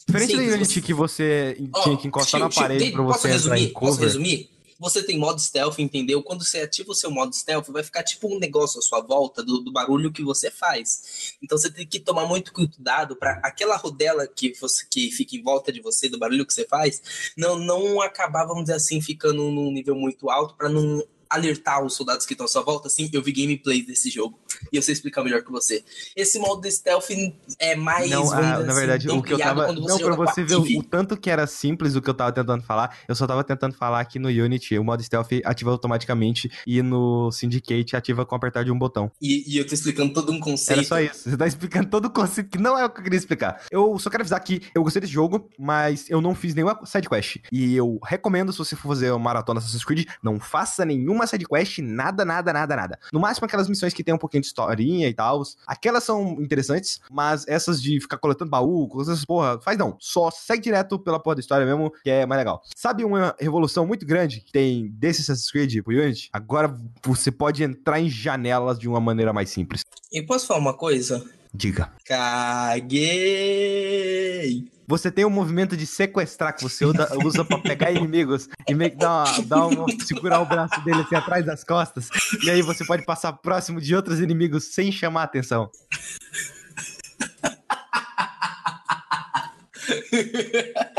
Diferente Sim, do Unity você... que você oh, tinha que encostar tio, na parede para você entrar resumir? em cover. Posso resumir? Você tem modo stealth, entendeu? Quando você ativa o seu modo stealth, vai ficar tipo um negócio à sua volta do, do barulho que você faz. Então você tem que tomar muito cuidado para aquela rodela que você que fica em volta de você do barulho que você faz, não não acabar, vamos dizer assim, ficando num nível muito alto para não alertar os soldados que estão à sua volta, assim, eu vi gameplay desse jogo. E eu sei explicar melhor que você. Esse modo de stealth é mais. Não, ah, na assim, verdade, o que eu tava. Não, pra você ver o, o, tanto que era simples o que eu tava tentando falar, eu só tava tentando falar que no Unity o modo stealth ativa automaticamente e no Syndicate ativa com apertar de um botão. E, e eu tô explicando todo um conceito. Era só isso. Você tá explicando todo o conceito que não é o que eu queria explicar. Eu só quero avisar que eu gostei desse jogo, mas eu não fiz nenhuma sidequest. E eu recomendo, se você for fazer uma maratona Assassin's Creed, não faça nenhuma nenhuma sidequest, nada, nada, nada, nada. No máximo aquelas missões que tem um pouquinho de historinha e tal. Aquelas são interessantes, mas essas de ficar coletando baú, coisas, porra, faz não. Só segue direto pela porra da história mesmo, que é mais legal. Sabe uma revolução muito grande que tem desse Assassin's Creed pro Unity? Agora você pode entrar em janelas de uma maneira mais simples. E posso falar uma coisa? Diga. Caguei! Você tem um movimento de sequestrar que você usa, pra pegar inimigos e meio que dá uma, dá uma, segurar o braço dele assim atrás das costas. E aí você pode passar próximo de outros inimigos sem chamar atenção.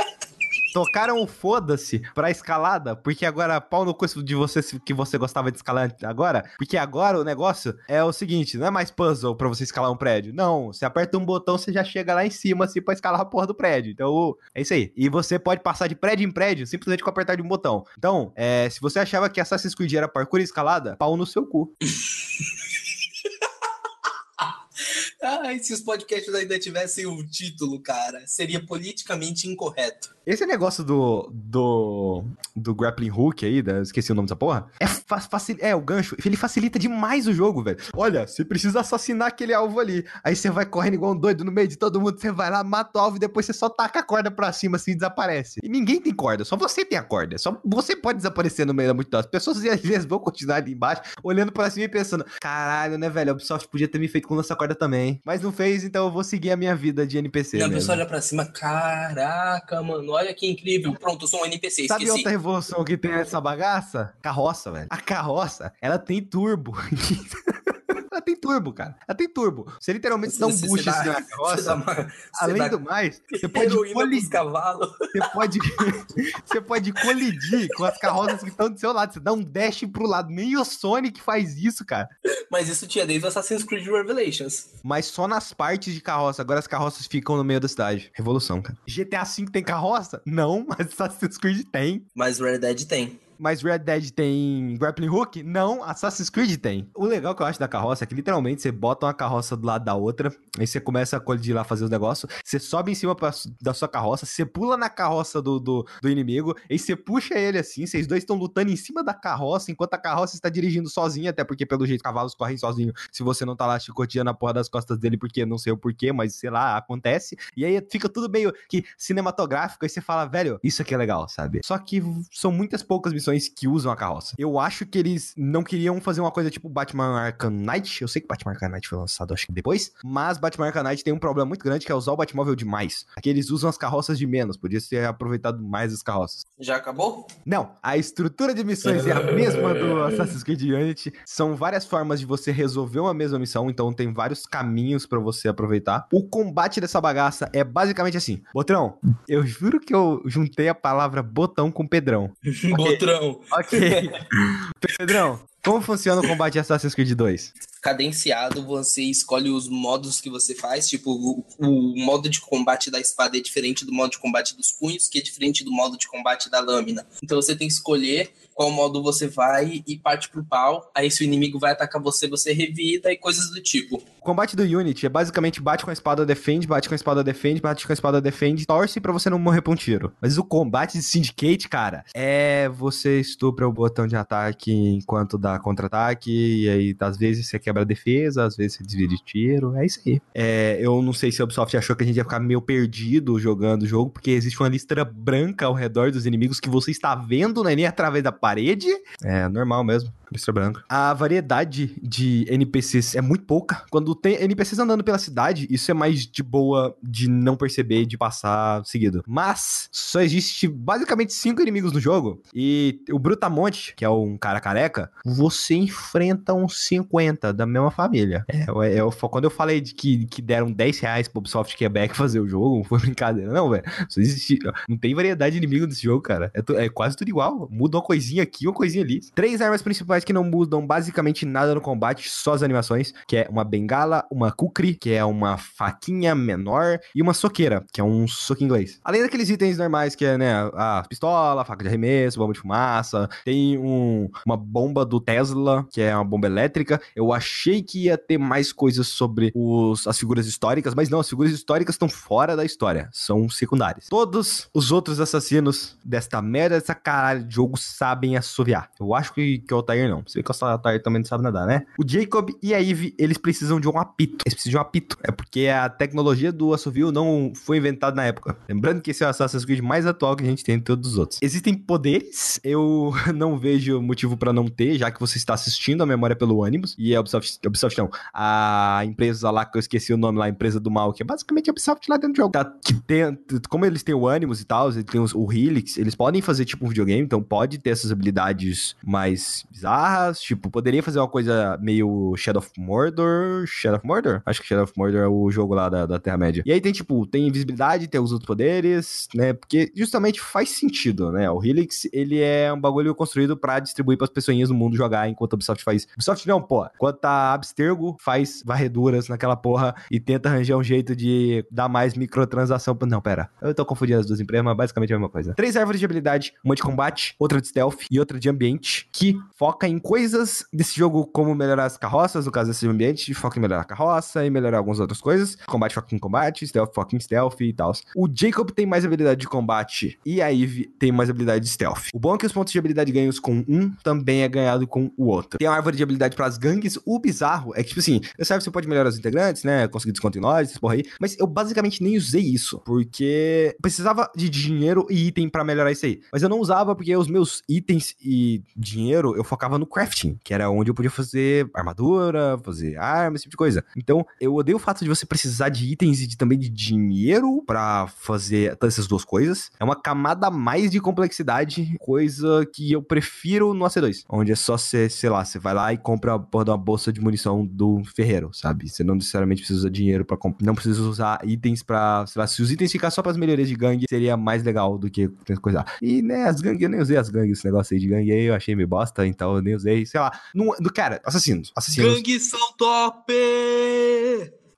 tocaram o foda-se pra escalada, porque agora pau no curso de você que você gostava de escalar agora, porque agora o negócio é o seguinte, não é mais puzzle pra você escalar um prédio. Não, você aperta um botão, você já chega lá em cima assim pra escalar a porra do prédio. Então, é isso aí. E você pode passar de prédio em prédio simplesmente com apertar de um botão. Então, é, se você achava que Assassin's Creed era parkour e escalada, pau no seu cu. Ai, se os podcasts ainda tivessem um título, cara, seria politicamente incorreto. Esse negócio do, do, do grappling hook aí, da, esqueci o nome dessa porra, é, facil, é o gancho, ele facilita demais o jogo, velho. Olha, você precisa assassinar aquele alvo ali, aí você vai correndo igual um doido no meio de todo mundo, você vai lá, mata o alvo e depois você só taca a corda pra cima assim e desaparece. E ninguém tem corda, só você tem a corda, só você pode desaparecer no meio da multidão. As pessoas às vezes vão continuar ali embaixo, olhando pra cima e pensando, caralho, né, velho, a Ubisoft podia ter me feito com essa corda também. Hein? Mas não fez, então eu vou seguir a minha vida de NPC. E a mesmo. pessoa olha pra cima, caraca, mano, olha que incrível. Pronto, eu sou um NPC, Sabe esqueci. outra revolução que tem essa bagaça? Carroça, velho. A carroça, ela tem turbo. ela tem turbo, cara. Ela tem turbo. Você literalmente dá um boost você assim na carroça. uma- Além do mais, você pode, colidir, pros cavalos. você, pode, você pode colidir com as carroças que estão do seu lado. Você dá um dash pro lado. Nem o Sonic faz isso, cara. Mas isso tinha desde o Assassin's Creed Revelations. Mas só nas partes de carroça. Agora as carroças ficam no meio da cidade. Revolução, cara. GTA V tem carroça? Não, mas Assassin's Creed tem. Mas Red Dead tem. Mas Red Dead tem grappling hook? Não, Assassin's Creed tem. O legal que eu acho da carroça é que literalmente você bota uma carroça do lado da outra, aí você começa a colidir lá, fazer os negócios, você sobe em cima pra- da sua carroça, você pula na carroça do, do, do inimigo, aí você puxa ele assim, vocês dois estão lutando em cima da carroça, enquanto a carroça está dirigindo sozinha, até porque pelo jeito cavalos correm sozinho, se você não tá lá chicoteando a porra das costas dele, porque não sei o porquê, mas sei lá, acontece. E aí fica tudo meio que cinematográfico, aí você fala, velho, isso aqui é legal, sabe? Só que são muitas poucas missões que usam a carroça. Eu acho que eles não queriam fazer uma coisa tipo Batman Arkham Knight. Eu sei que Batman Arkham Knight foi lançado, acho que depois. Mas Batman Arkham Knight tem um problema muito grande que é usar o Batmóvel demais. Aqui eles usam as carroças de menos. Podia ser aproveitado mais as carroças. Já acabou? Não, a estrutura de missões é a mesma do Assassin's Creed Unity. São várias formas de você resolver uma mesma missão, então tem vários caminhos pra você aproveitar. O combate dessa bagaça é basicamente assim. Botrão, eu juro que eu juntei a palavra botão com Pedrão. Botrão. Ok. Pedrão, como funciona o combate de Assassin's Creed 2? Cadenciado, você escolhe os modos que você faz. Tipo, o, o modo de combate da espada é diferente do modo de combate dos punhos, que é diferente do modo de combate da lâmina. Então você tem que escolher qual modo você vai e parte pro pau. Aí se o inimigo vai atacar você, você revida e coisas do tipo. O combate do Unity é basicamente bate com a espada, defende, bate com a espada, defende, bate com a espada, defende, torce pra você não morrer pra um tiro. Mas o combate de Syndicate, cara, é você estupra o botão de ataque enquanto dá contra-ataque, e aí às vezes você quebra a defesa, às vezes você desvia de tiro, é isso aí. É, eu não sei se a Ubisoft achou que a gente ia ficar meio perdido jogando o jogo, porque existe uma lista branca ao redor dos inimigos que você está vendo, não é nem através da parede. É normal mesmo. A variedade de NPCs é muito pouca. Quando tem NPCs andando pela cidade, isso é mais de boa de não perceber, de passar seguido. Mas só existe basicamente cinco inimigos no jogo. E o Brutamonte, que é um cara careca, você enfrenta uns 50 da mesma família. É, eu, quando eu falei de que, que deram 10 reais pro Ubisoft Quebec fazer o jogo, não foi brincadeira, não, velho. Não tem variedade de inimigo nesse jogo, cara. É, é quase tudo igual. Muda uma coisinha aqui, uma coisinha ali. Três armas principais que não mudam basicamente nada no combate, só as animações, que é uma bengala, uma kukri, que é uma faquinha menor, e uma soqueira, que é um soco inglês. Além daqueles itens normais, que é, né, a pistola, faca de arremesso, bomba de fumaça, tem um, uma bomba do Tesla, que é uma bomba elétrica. Eu achei que ia ter mais coisas sobre os, as figuras históricas, mas não, as figuras históricas estão fora da história, são secundárias. Todos os outros assassinos desta merda, dessa caralho de jogo, sabem assoviar. Eu acho que, que o Altair não. Você vê que o Altair também não sabe nadar, né? O Jacob e a Eve, eles precisam de um apito. Eles precisam de um apito. É porque a tecnologia do assovio não foi inventada na época. Lembrando que esse é o Assassin's Creed mais atual que a gente tem de todos os outros. Existem poderes, eu não vejo motivo pra não ter, já que você está assistindo a memória pelo Animus. E a Ubisoft, Ubisoft não, a empresa lá que eu esqueci o nome lá, a empresa do mal, que é basicamente a Ubisoft lá dentro do jogo. Tá, que tem, como eles têm o Animus e tal, eles têm os- o Helix, eles podem fazer tipo um videogame, então pode ter essas habilidades mais bizarras, tipo, poderia fazer uma coisa meio Shadow of Mordor, Shadow of Mordor? Acho que Shadow of Mordor é o jogo lá da, da Terra-média. E aí tem, tipo, tem invisibilidade, tem os outros poderes, né, porque justamente faz sentido, né, o Helix, ele é um bagulho construído pra distribuir pras pessoinhas no mundo jogar, enquanto a Ubisoft faz... Ubisoft não, pô, enquanto a Abstergo faz varreduras naquela porra e tenta arranjar um jeito de dar mais microtransação. Não, pera, eu tô confundindo as duas empresas, mas basicamente é a mesma coisa. Três árvores de habilidade, uma de combate, outra de stealth e outra de ambiente, que foca em coisas desse jogo, como melhorar as carroças, no caso desse ambiente, foca em melhorar a carroça e melhorar algumas outras coisas. Combate foca em combate, stealth foca em stealth e tal. O Jacob tem mais habilidade de combate e a Eve tem mais habilidade de stealth. O bom é que os pontos de habilidade ganhos com um também é ganhado com o outro. Tem a árvore de habilidade para as gangues. O bizarro é que, tipo assim, eu sabe que você pode melhorar os integrantes, né? Conseguir desconto em essas porra aí. Mas eu basicamente nem usei isso, porque precisava de dinheiro e item pra melhorar isso aí. Mas eu não usava porque os meus itens e dinheiro eu focava tava no crafting, que era onde eu podia fazer armadura, fazer armas, esse tipo de coisa. Então, eu odeio o fato de você precisar de itens e de, também de dinheiro para fazer todas essas duas coisas. É uma camada a mais de complexidade, coisa que eu prefiro no AC2, onde é só você, sei lá, você vai lá e compra uma bolsa de munição do ferreiro, sabe? Você não necessariamente precisa usar dinheiro para comprar, não precisa usar itens para, sei lá, se os itens ficar só para as melhorias de gangue, seria mais legal do que coisa. E, né, as gangues, eu nem usei as gangues, esse negócio aí de gangue aí, eu achei meio bosta, então eu nem usei, sei lá. Não, cara, assassinos, assassinos. Gangues são top!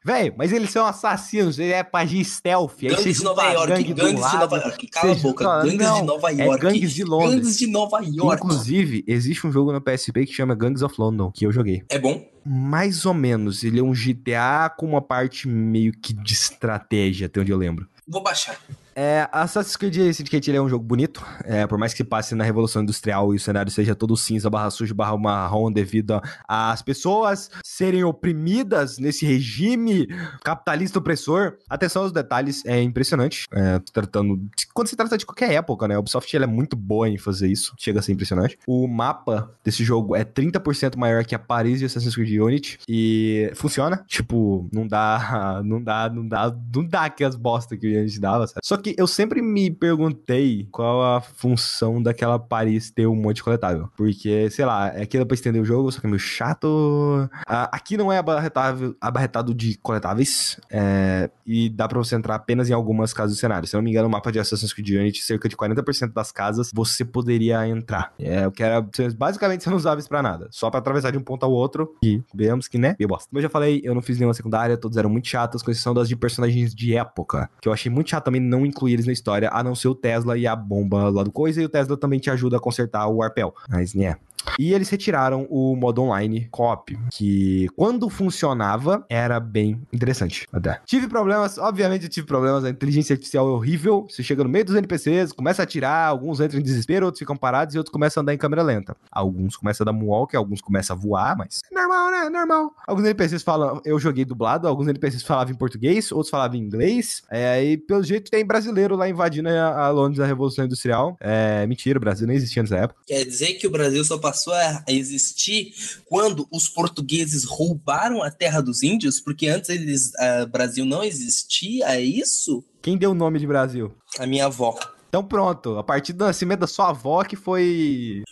Véi, mas eles são assassinos, ele é pra de stealth. Gangues de Nova York, gangue gangues lado, de Nova York. Cala a boca, gangues não, de Nova é York. É gangues de Londres. Gangues de Nova York. Inclusive, existe um jogo no PSP que chama Gangs of London, que eu joguei. É bom? Mais ou menos. Ele é um GTA com uma parte meio que de estratégia, até onde eu lembro. Vou baixar. É, Assassin's Creed Syndicate ele é um jogo bonito, é, por mais que passe na Revolução Industrial e o cenário seja todo cinza, barra sujo, barra marrom devido às pessoas serem oprimidas nesse regime capitalista opressor. Atenção aos detalhes, é impressionante. É, tratando, quando se trata de qualquer época, né? A Ubisoft ela é muito boa em fazer isso, chega a ser impressionante. O mapa desse jogo é 30% maior que a Paris e Assassin's Creed Unity e funciona. Tipo, não dá, não dá, não dá, não dá aquelas bosta que a gente dava, sabe? Só que eu sempre me perguntei qual a função daquela Paris ter um monte de coletável. Porque, sei lá, é aquilo pra estender o jogo, só que é meio chato. Ah, aqui não é abarretado de coletáveis. É, e dá pra você entrar apenas em algumas casas do cenário. Se eu não me engano, no mapa de Assassin's Creed Unity, cerca de 40% das casas você poderia entrar. É, o que era. Basicamente, você não usava isso pra nada. Só pra atravessar de um ponto ao outro. E vemos que, né? E bosta. Como eu já falei, eu não fiz nenhuma secundária, todos eram muito chatas, com exceção das de personagens de época. Que eu achei muito chato também não incluir eles na história, a não ser o Tesla e a bomba lá do coisa, e o Tesla também te ajuda a consertar o arpel. Mas, né. E eles retiraram o modo online co-op, que quando funcionava era bem interessante. Até. Tive problemas, obviamente eu tive problemas, a inteligência artificial é horrível. Você chega no meio dos NPCs, começa a atirar, alguns entram em desespero, outros ficam parados e outros começam a andar em câmera lenta. Alguns começam a dar moonwalk, alguns começam a voar, mas normal, né? Normal. Alguns NPCs falam, eu joguei dublado, alguns NPCs falavam em português, outros falavam em inglês. É, e pelo jeito tem brasileiro lá invadindo a, Londres da Revolução Industrial. É mentira, o Brasil nem existia nessa época. Quer dizer que o Brasil só passou passou a existir quando os portugueses roubaram a terra dos índios, porque antes eles, o Brasil não existia, é isso? Quem deu o nome de Brasil? A minha avó. Então pronto, a partir do nascimento da sua avó que foi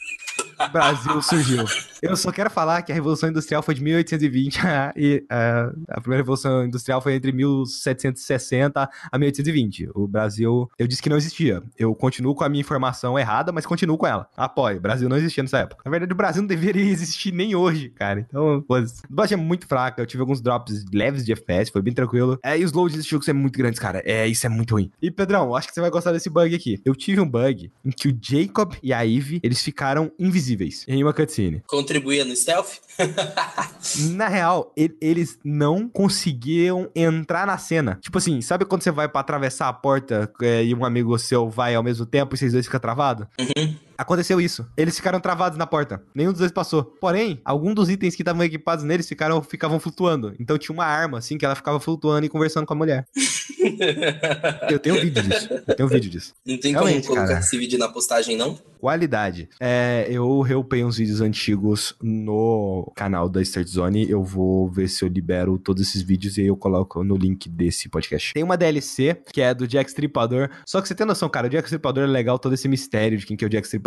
Brasil surgiu. Eu só quero falar que a Revolução Industrial foi de 1820 e uh, a primeira Revolução Industrial foi entre 1760 a 1820. O Brasil, eu disse que não existia. Eu continuo com a minha informação errada, mas continuo com ela. Apoio. Brasil não existia nessa época. Na verdade, o Brasil não deveria existir nem hoje, cara. Então, pô, o é muito fraca. Eu tive alguns drops leves de FPS, foi bem tranquilo. É, e os loads desse jogo são muito grandes, cara. É, isso é muito ruim. E, Pedrão, acho que você vai gostar desse bug aqui. Eu tive um bug em que o Jacob e a Eve, eles ficaram invisíveis em uma cutscene. Contribuía no stealth? na real, eles não conseguiam entrar na cena. Tipo assim, sabe quando você vai para atravessar a porta é, e um amigo seu vai ao mesmo tempo e vocês dois ficam travados? Uhum. Aconteceu isso. Eles ficaram travados na porta. Nenhum dos dois passou. Porém, alguns dos itens que estavam equipados neles ficaram, ficavam flutuando. Então tinha uma arma, assim, que ela ficava flutuando e conversando com a mulher. eu tenho um vídeo disso. Eu tenho um vídeo disso. Não tem Realmente, como colocar cara. esse vídeo na postagem, não? Qualidade. É, eu reupei uns vídeos antigos no canal da Start Zone. Eu vou ver se eu libero todos esses vídeos e aí eu coloco no link desse podcast. Tem uma DLC que é do Jack Stripador. Só que você tem noção, cara, o Jack Stripador é legal todo esse mistério de quem que é o Jack Stripador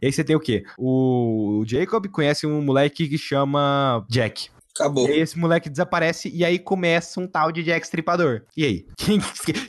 e aí você tem o quê? O Jacob conhece um moleque que chama Jack. Acabou. E aí esse moleque desaparece e aí começa um tal de Jack Stripador. E aí? Quem,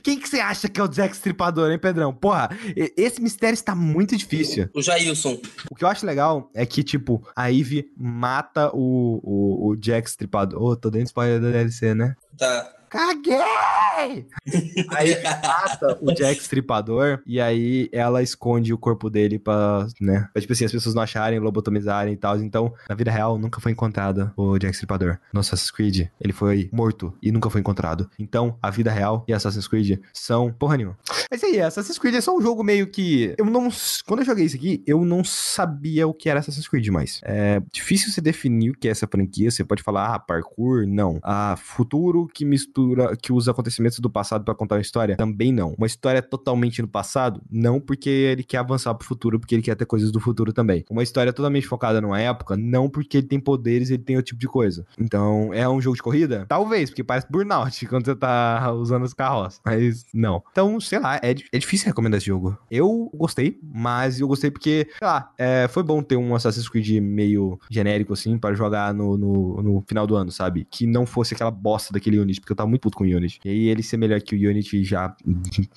quem que você acha que é o Jack Stripador, hein, Pedrão? Porra, esse mistério está muito difícil. O Jailson. O que eu acho legal é que, tipo, a Eve mata o, o, o Jack Stripador. Ô, oh, tô dando spoiler da DLC, né? Tá caguei! aí mata o Jack Stripador e aí ela esconde o corpo dele pra, né? Pra, tipo assim, as pessoas não acharem, lobotomizarem e tal. Então, na vida real, nunca foi encontrada o Jack Stripador. No Assassin's Creed, ele foi morto e nunca foi encontrado. Então, a vida real e Assassin's Creed são porra nenhuma. Mas aí, Assassin's Creed é só um jogo meio que. Eu não. Quando eu joguei isso aqui, eu não sabia o que era Assassin's Creed mais. É difícil você definir o que é essa franquia. Você pode falar, ah, parkour, não. Ah, futuro que mistura que usa acontecimentos do passado para contar uma história? Também não. Uma história totalmente no passado? Não, porque ele quer avançar pro futuro, porque ele quer ter coisas do futuro também. Uma história totalmente focada numa época? Não, porque ele tem poderes ele tem outro tipo de coisa. Então, é um jogo de corrida? Talvez, porque parece burnout quando você tá usando os carros. Mas não. Então, sei lá, é, é difícil recomendar esse jogo. Eu gostei, mas eu gostei porque, sei lá, é, foi bom ter um Assassin's Creed meio genérico, assim, para jogar no, no, no, final do ano, sabe? Que não fosse aquela bosta daquele Unity, porque eu tava muito puto com o Unity. E aí ele ser melhor que o Unity já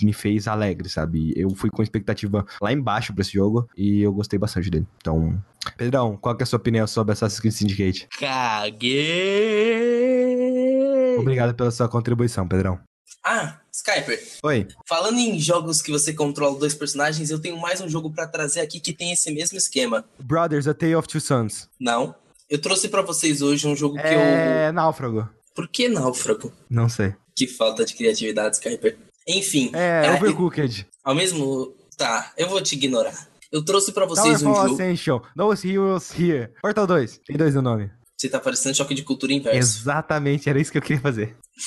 me fez alegre, sabe? Eu fui com expectativa lá embaixo pra esse jogo e eu gostei bastante dele. Então, Pedrão, qual que é a sua opinião sobre Assassin's Creed Syndicate? Caguei! Obrigado pela sua contribuição, Pedrão. Ah, Skyper. Oi. Falando em jogos que você controla dois personagens, eu tenho mais um jogo para trazer aqui que tem esse mesmo esquema. Brothers, A Tale of Two Sons. Não. Eu trouxe para vocês hoje um jogo que é... eu. É Náufrago. Por que Náufrago? Não sei. Que falta de criatividade, Skyper. Enfim. É, é Overcooked. Ao mesmo. Tá, eu vou te ignorar. Eu trouxe para vocês Towerfall um jogo. Ascension. Those Heroes Here. Portal 2. Tem dois no nome. Você tá parecendo choque de cultura inverso. Exatamente, era isso que eu queria fazer.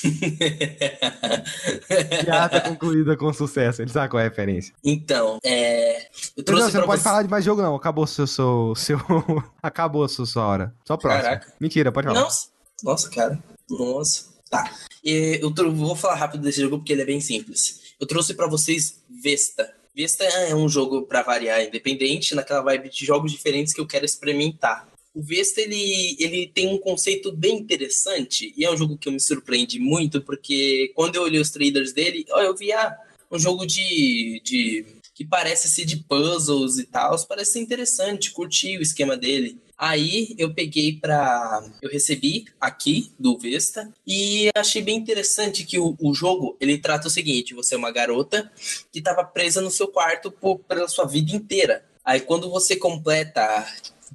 Piada concluída com sucesso. Ele sabe qual é a referência. Então, é. Eu trouxe não, você não pode você- falar de mais jogo, não. Acabou seu. seu, seu... Acabou a sua, hora. Só próximo. Caraca. Mentira, pode falar. Nossa, nossa, cara. Nossa. Tá. E Eu vou falar rápido desse jogo porque ele é bem simples. Eu trouxe pra vocês Vesta. Vesta é um jogo pra variar independente, naquela vibe de jogos diferentes que eu quero experimentar. O Vesta ele, ele tem um conceito bem interessante e é um jogo que eu me surpreendi muito porque quando eu olhei os trailers dele, ó, eu vi ah, um jogo de, de que parece ser de puzzles e tal, parece ser interessante, curti o esquema dele. Aí eu peguei pra. Eu recebi aqui do Vesta e achei bem interessante que o, o jogo ele trata o seguinte: você é uma garota que estava presa no seu quarto por, pela sua vida inteira. Aí quando você completa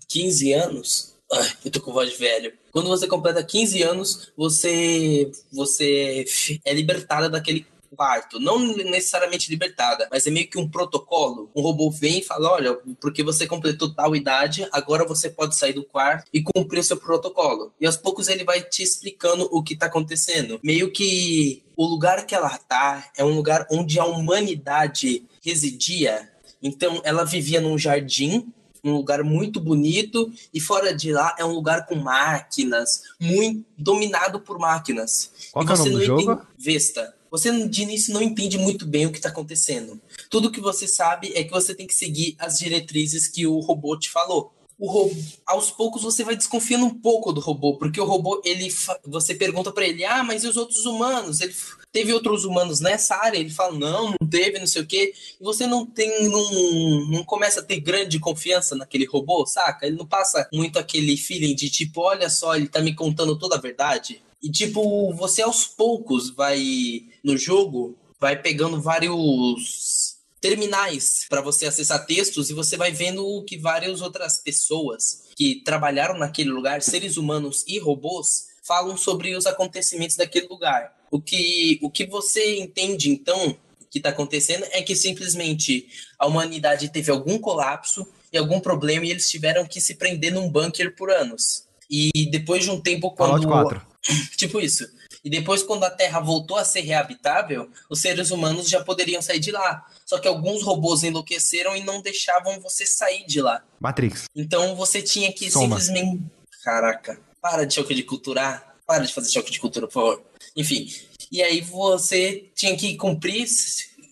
15 anos. Ai, eu tô com voz de velho. Quando você completa 15 anos, você, você é libertada daquele quarto. Não necessariamente libertada, mas é meio que um protocolo. Um robô vem e fala: olha, porque você completou tal idade, agora você pode sair do quarto e cumprir o seu protocolo. E aos poucos ele vai te explicando o que tá acontecendo. Meio que o lugar que ela tá é um lugar onde a humanidade residia. Então ela vivia num jardim um lugar muito bonito e fora de lá é um lugar com máquinas, muito dominado por máquinas. Qual e é o nome do jogo? Vesta. Você de início não entende muito bem o que está acontecendo. Tudo que você sabe é que você tem que seguir as diretrizes que o robô te falou. O robô, aos poucos você vai desconfiando um pouco do robô, porque o robô ele você pergunta pra ele: "Ah, mas e os outros humanos? Ele teve outros humanos nessa área?" Ele fala: "Não, não teve, não sei o quê". E você não tem não, não começa a ter grande confiança naquele robô, saca? Ele não passa muito aquele feeling de tipo, olha só, ele tá me contando toda a verdade. E tipo, você aos poucos vai no jogo, vai pegando vários terminais para você acessar textos e você vai vendo o que várias outras pessoas que trabalharam naquele lugar, seres humanos e robôs, falam sobre os acontecimentos daquele lugar. O que, o que você entende então que está acontecendo é que simplesmente a humanidade teve algum colapso e algum problema e eles tiveram que se prender num bunker por anos. E depois de um tempo quando Fallout 4. Tipo isso. E depois, quando a Terra voltou a ser reabitável, os seres humanos já poderiam sair de lá. Só que alguns robôs enlouqueceram e não deixavam você sair de lá. Matrix. Então você tinha que Soma. simplesmente. Caraca, para de choque de cultura. Para de fazer choque de cultura, por favor. Enfim. E aí você tinha que cumprir.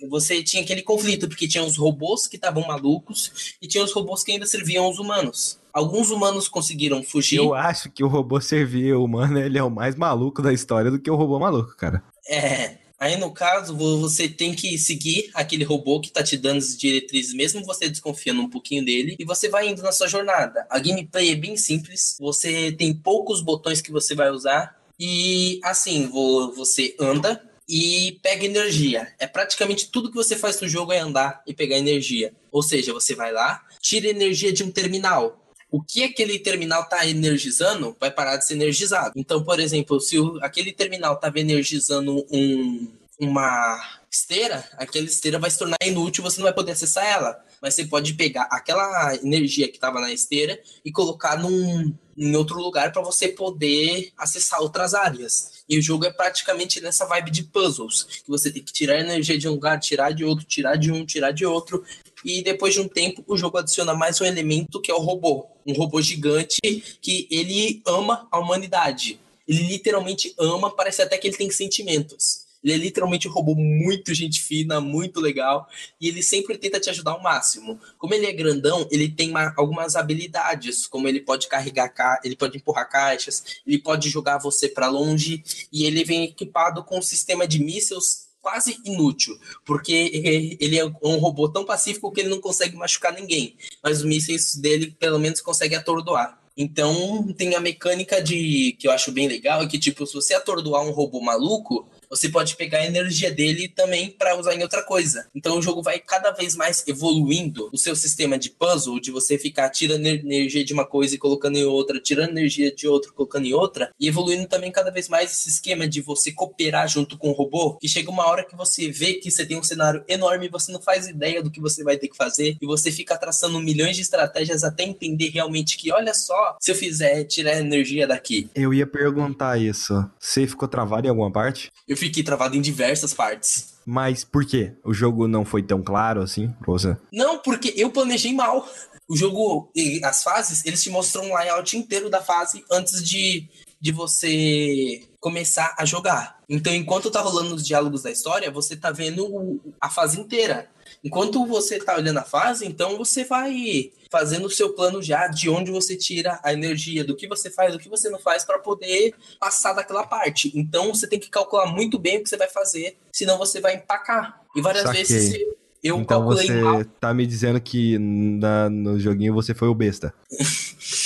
Você tinha aquele conflito, porque tinha os robôs que estavam malucos e tinha os robôs que ainda serviam aos humanos. Alguns humanos conseguiram fugir. Eu acho que o robô servia o humano, ele é o mais maluco da história do que o robô maluco, cara. É. Aí no caso, vo- você tem que seguir aquele robô que tá te dando as diretrizes, mesmo você desconfiando um pouquinho dele, e você vai indo na sua jornada. A gameplay é bem simples, você tem poucos botões que você vai usar, e assim, vo- você anda e pega energia. É praticamente tudo que você faz no jogo é andar e pegar energia. Ou seja, você vai lá, tira energia de um terminal, o que aquele terminal está energizando vai parar de ser energizado. Então, por exemplo, se o- aquele terminal estava energizando um- uma esteira, aquela esteira vai se tornar inútil, você não vai poder acessar ela. Mas você pode pegar aquela energia que estava na esteira e colocar num, em outro lugar para você poder acessar outras áreas. E o jogo é praticamente nessa vibe de puzzles, que você tem que tirar energia de um lugar, tirar de outro, tirar de um, tirar de outro. E depois de um tempo, o jogo adiciona mais um elemento que é o robô. Um robô gigante que ele ama a humanidade. Ele literalmente ama, parece até que ele tem sentimentos. Ele é literalmente um robô muito gente fina, muito legal, e ele sempre tenta te ajudar ao máximo. Como ele é grandão, ele tem uma, algumas habilidades, como ele pode carregar, ca ele pode empurrar caixas, ele pode jogar você para longe, e ele vem equipado com um sistema de mísseis quase inútil, porque ele é um robô tão pacífico que ele não consegue machucar ninguém, mas os mísseis dele pelo menos conseguem atordoar. Então tem a mecânica de que eu acho bem legal, é que tipo, se você atordoar um robô maluco, você pode pegar a energia dele também para usar em outra coisa. Então o jogo vai cada vez mais evoluindo o seu sistema de puzzle, de você ficar tirando energia de uma coisa e colocando em outra, tirando energia de outra, colocando em outra, e evoluindo também cada vez mais esse esquema de você cooperar junto com o robô, que chega uma hora que você vê que você tem um cenário enorme e você não faz ideia do que você vai ter que fazer, e você fica traçando milhões de estratégias até entender realmente que, olha só, se eu fizer tirar energia daqui. Eu ia perguntar isso. Você ficou travado em alguma parte? Eu fiquei travado em diversas partes. Mas por quê? O jogo não foi tão claro assim você? Não, porque eu planejei mal. O jogo, as fases, eles te mostram um layout inteiro da fase antes de, de você começar a jogar. Então, enquanto tá rolando os diálogos da história, você tá vendo a fase inteira. Enquanto você tá olhando a fase, então você vai fazendo o seu plano já de onde você tira a energia, do que você faz, do que você não faz para poder passar daquela parte. Então você tem que calcular muito bem o que você vai fazer, senão você vai empacar. E várias Saquei. vezes eu então calculei você mal. tá me dizendo que na, no joguinho você foi o besta.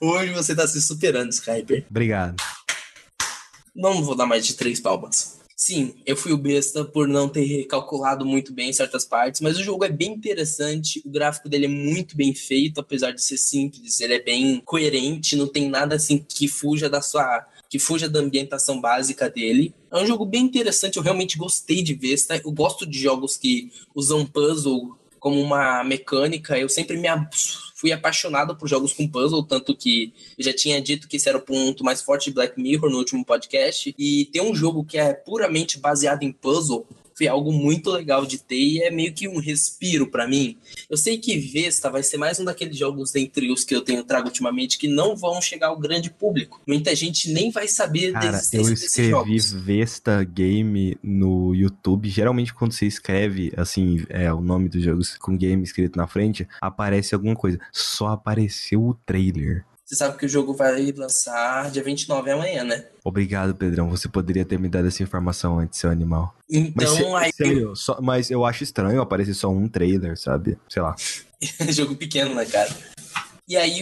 Hoje você tá se superando, Skyper. Obrigado. Não vou dar mais de três palmas. Sim, eu fui o besta por não ter calculado muito bem certas partes, mas o jogo é bem interessante, o gráfico dele é muito bem feito, apesar de ser simples, ele é bem coerente, não tem nada assim que fuja da sua que fuja da ambientação básica dele. É um jogo bem interessante, eu realmente gostei de Vesta. Eu gosto de jogos que usam puzzle como uma mecânica. Eu sempre me fui apaixonado por jogos com puzzle, tanto que eu já tinha dito que esse era o ponto mais forte de Black Mirror no último podcast. E ter um jogo que é puramente baseado em puzzle foi algo muito legal de ter e é meio que um respiro para mim. Eu sei que Vesta vai ser mais um daqueles jogos dentre os que eu tenho trago ultimamente que não vão chegar ao grande público. Muita gente nem vai saber Cara, da existência eu escrevi jogos. Vesta Game no YouTube. Geralmente quando você escreve assim, é o nome do jogo com game escrito na frente, aparece alguma coisa. Só apareceu o trailer. Você sabe que o jogo vai lançar dia 29 amanhã, né? Obrigado, Pedrão. Você poderia ter me dado essa informação antes, seu animal. Então, mas, aí. Sério, só, mas eu acho estranho aparecer só um trailer, sabe? Sei lá. jogo pequeno, né, cara? E aí,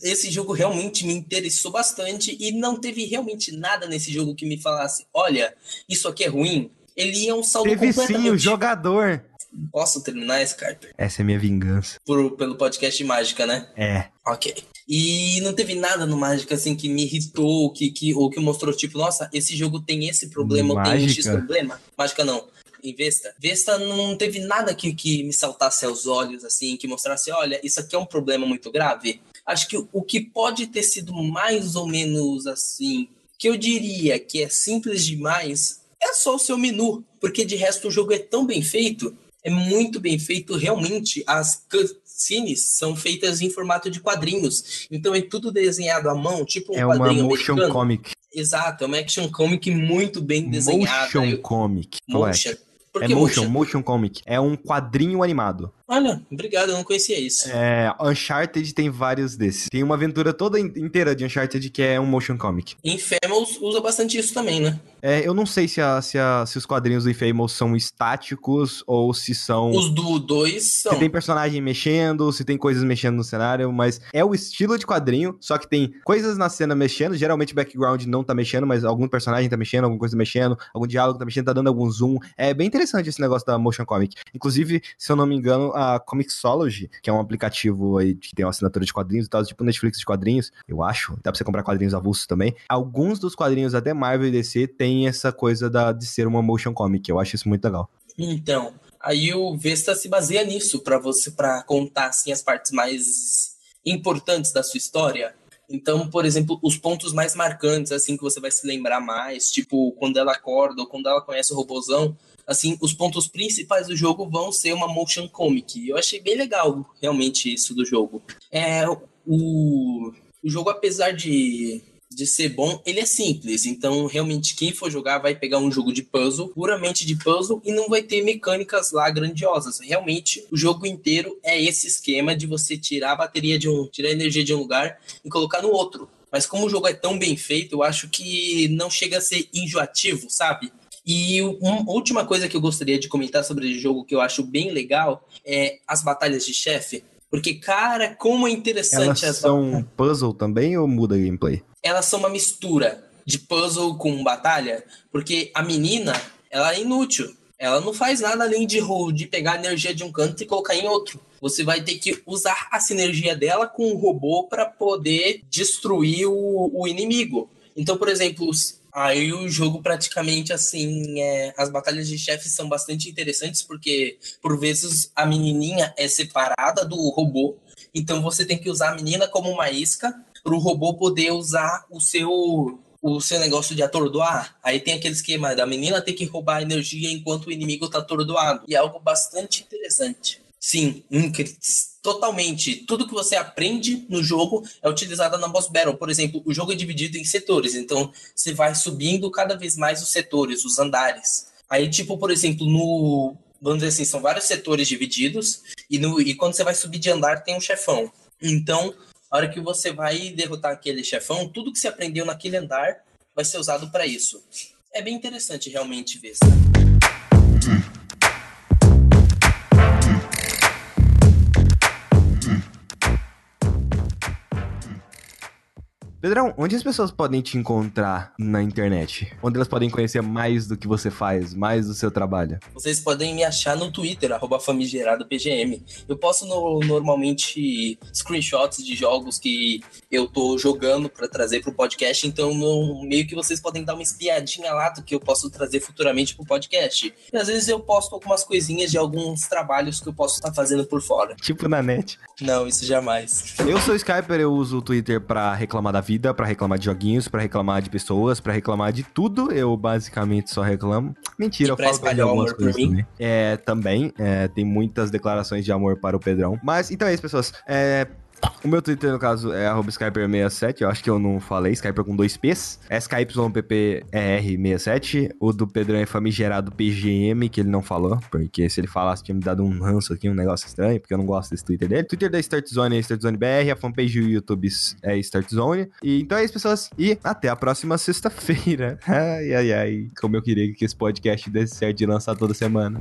esse jogo realmente me interessou bastante e não teve realmente nada nesse jogo que me falasse: olha, isso aqui é ruim. Ele é um saldo teve completamente... sim, o jogador. Posso terminar, Skype? Essa é minha vingança. Por, pelo podcast de Mágica, né? É. Ok. E não teve nada no Mágica, assim, que me irritou, que, que, ou que mostrou, tipo, nossa, esse jogo tem esse problema, Mágica. tem X problema. Mágica não. Em Vesta. Vesta não teve nada que, que me saltasse aos olhos, assim, que mostrasse, olha, isso aqui é um problema muito grave. Acho que o que pode ter sido mais ou menos assim, que eu diria que é simples demais, é só o seu menu. Porque de resto o jogo é tão bem feito é muito bem feito, realmente. As cutscenes são feitas em formato de quadrinhos. Então é tudo desenhado à mão, tipo um é quadrinho uma motion americano. comic. Exato, é uma action comic muito bem desenhada. Motion comic. Motion. É motion, motion, motion comic. É um quadrinho animado. Olha, obrigado, eu não conhecia isso. É, Uncharted tem vários desses. Tem uma aventura toda inteira de Uncharted que é um motion comic. Infamous usa bastante isso também, né? É, eu não sei se, a, se, a, se os quadrinhos do Infamous são estáticos ou se são... Os do 2 são. Se tem personagem mexendo, se tem coisas mexendo no cenário, mas é o estilo de quadrinho, só que tem coisas na cena mexendo, geralmente o background não tá mexendo, mas algum personagem tá mexendo, alguma coisa mexendo, algum diálogo tá mexendo, tá dando algum zoom. É bem interessante esse negócio da motion comic. Inclusive, se eu não me engano, a Comixology, que é um aplicativo aí que tem uma assinatura de quadrinhos e tal, tipo Netflix de quadrinhos, eu acho, dá pra você comprar quadrinhos avulsos também. Alguns dos quadrinhos até Marvel e DC tem essa coisa da, de ser uma motion comic, eu acho isso muito legal. Então, aí o Vesta se baseia nisso para você para contar assim as partes mais importantes da sua história. Então, por exemplo, os pontos mais marcantes, assim, que você vai se lembrar mais, tipo, quando ela acorda ou quando ela conhece o robozão, assim, os pontos principais do jogo vão ser uma motion comic. Eu achei bem legal, realmente, isso do jogo. É, o, o jogo, apesar de de ser bom, ele é simples. Então, realmente, quem for jogar vai pegar um jogo de puzzle, puramente de puzzle, e não vai ter mecânicas lá grandiosas. Realmente, o jogo inteiro é esse esquema de você tirar a bateria de um, tirar a energia de um lugar e colocar no outro. Mas como o jogo é tão bem feito, eu acho que não chega a ser enjoativo, sabe? E uma última coisa que eu gostaria de comentar sobre esse jogo que eu acho bem legal é as batalhas de chefe. Porque, cara, como é interessante Elas são puzzle também ou muda gameplay? Elas são uma mistura de puzzle com batalha, porque a menina, ela é inútil. Ela não faz nada além de, de pegar a energia de um canto e colocar em outro. Você vai ter que usar a sinergia dela com o robô para poder destruir o, o inimigo. Então, por exemplo, Aí o jogo praticamente assim, é, as batalhas de chefes são bastante interessantes porque por vezes a menininha é separada do robô, então você tem que usar a menina como uma isca para o robô poder usar o seu o seu negócio de atordoar. Aí tem aquele esquema da menina ter que roubar energia enquanto o inimigo está atordoado. E é algo bastante interessante. Sim, totalmente. Tudo que você aprende no jogo é utilizado na Boss Battle. Por exemplo, o jogo é dividido em setores, então você vai subindo cada vez mais os setores, os andares. Aí, tipo, por exemplo, no. Vamos dizer assim, são vários setores divididos, e, no, e quando você vai subir de andar, tem um chefão. Então, a hora que você vai derrotar aquele chefão, tudo que você aprendeu naquele andar vai ser usado para isso. É bem interessante realmente ver. Sabe? Pedrão, onde as pessoas podem te encontrar na internet? Onde elas podem conhecer mais do que você faz, mais do seu trabalho? Vocês podem me achar no Twitter, arroba famigeradopgm. Eu posto no, normalmente screenshots de jogos que eu tô jogando para trazer pro podcast, então no, meio que vocês podem dar uma espiadinha lá do que eu posso trazer futuramente pro podcast. E às vezes eu posto algumas coisinhas de alguns trabalhos que eu posso estar fazendo por fora. Tipo na net. Não, isso jamais. Eu sou Skyper, eu uso o Twitter para reclamar da vida, para reclamar de joguinhos, para reclamar de pessoas, para reclamar de tudo. Eu basicamente só reclamo. Mentira, eu falo de algumas coisas também. É, também. É, tem muitas declarações de amor para o Pedrão. Mas então é isso, pessoas. É, o meu Twitter, no caso, é Skyper67. Eu acho que eu não falei, Skyper com dois P's. É SkyPPR67. O do Pedrão é famigerado PGM, que ele não falou. Porque se ele falasse, tinha me dado um ranço aqui, um negócio estranho, porque eu não gosto desse Twitter dele. Twitter da Start Zone é Start Zone BR. A fanpage do YouTube é Start Zone. E, então é isso, pessoas. E até a próxima sexta-feira. ai, ai, ai. Como eu queria que esse podcast desse certo de lançar toda semana.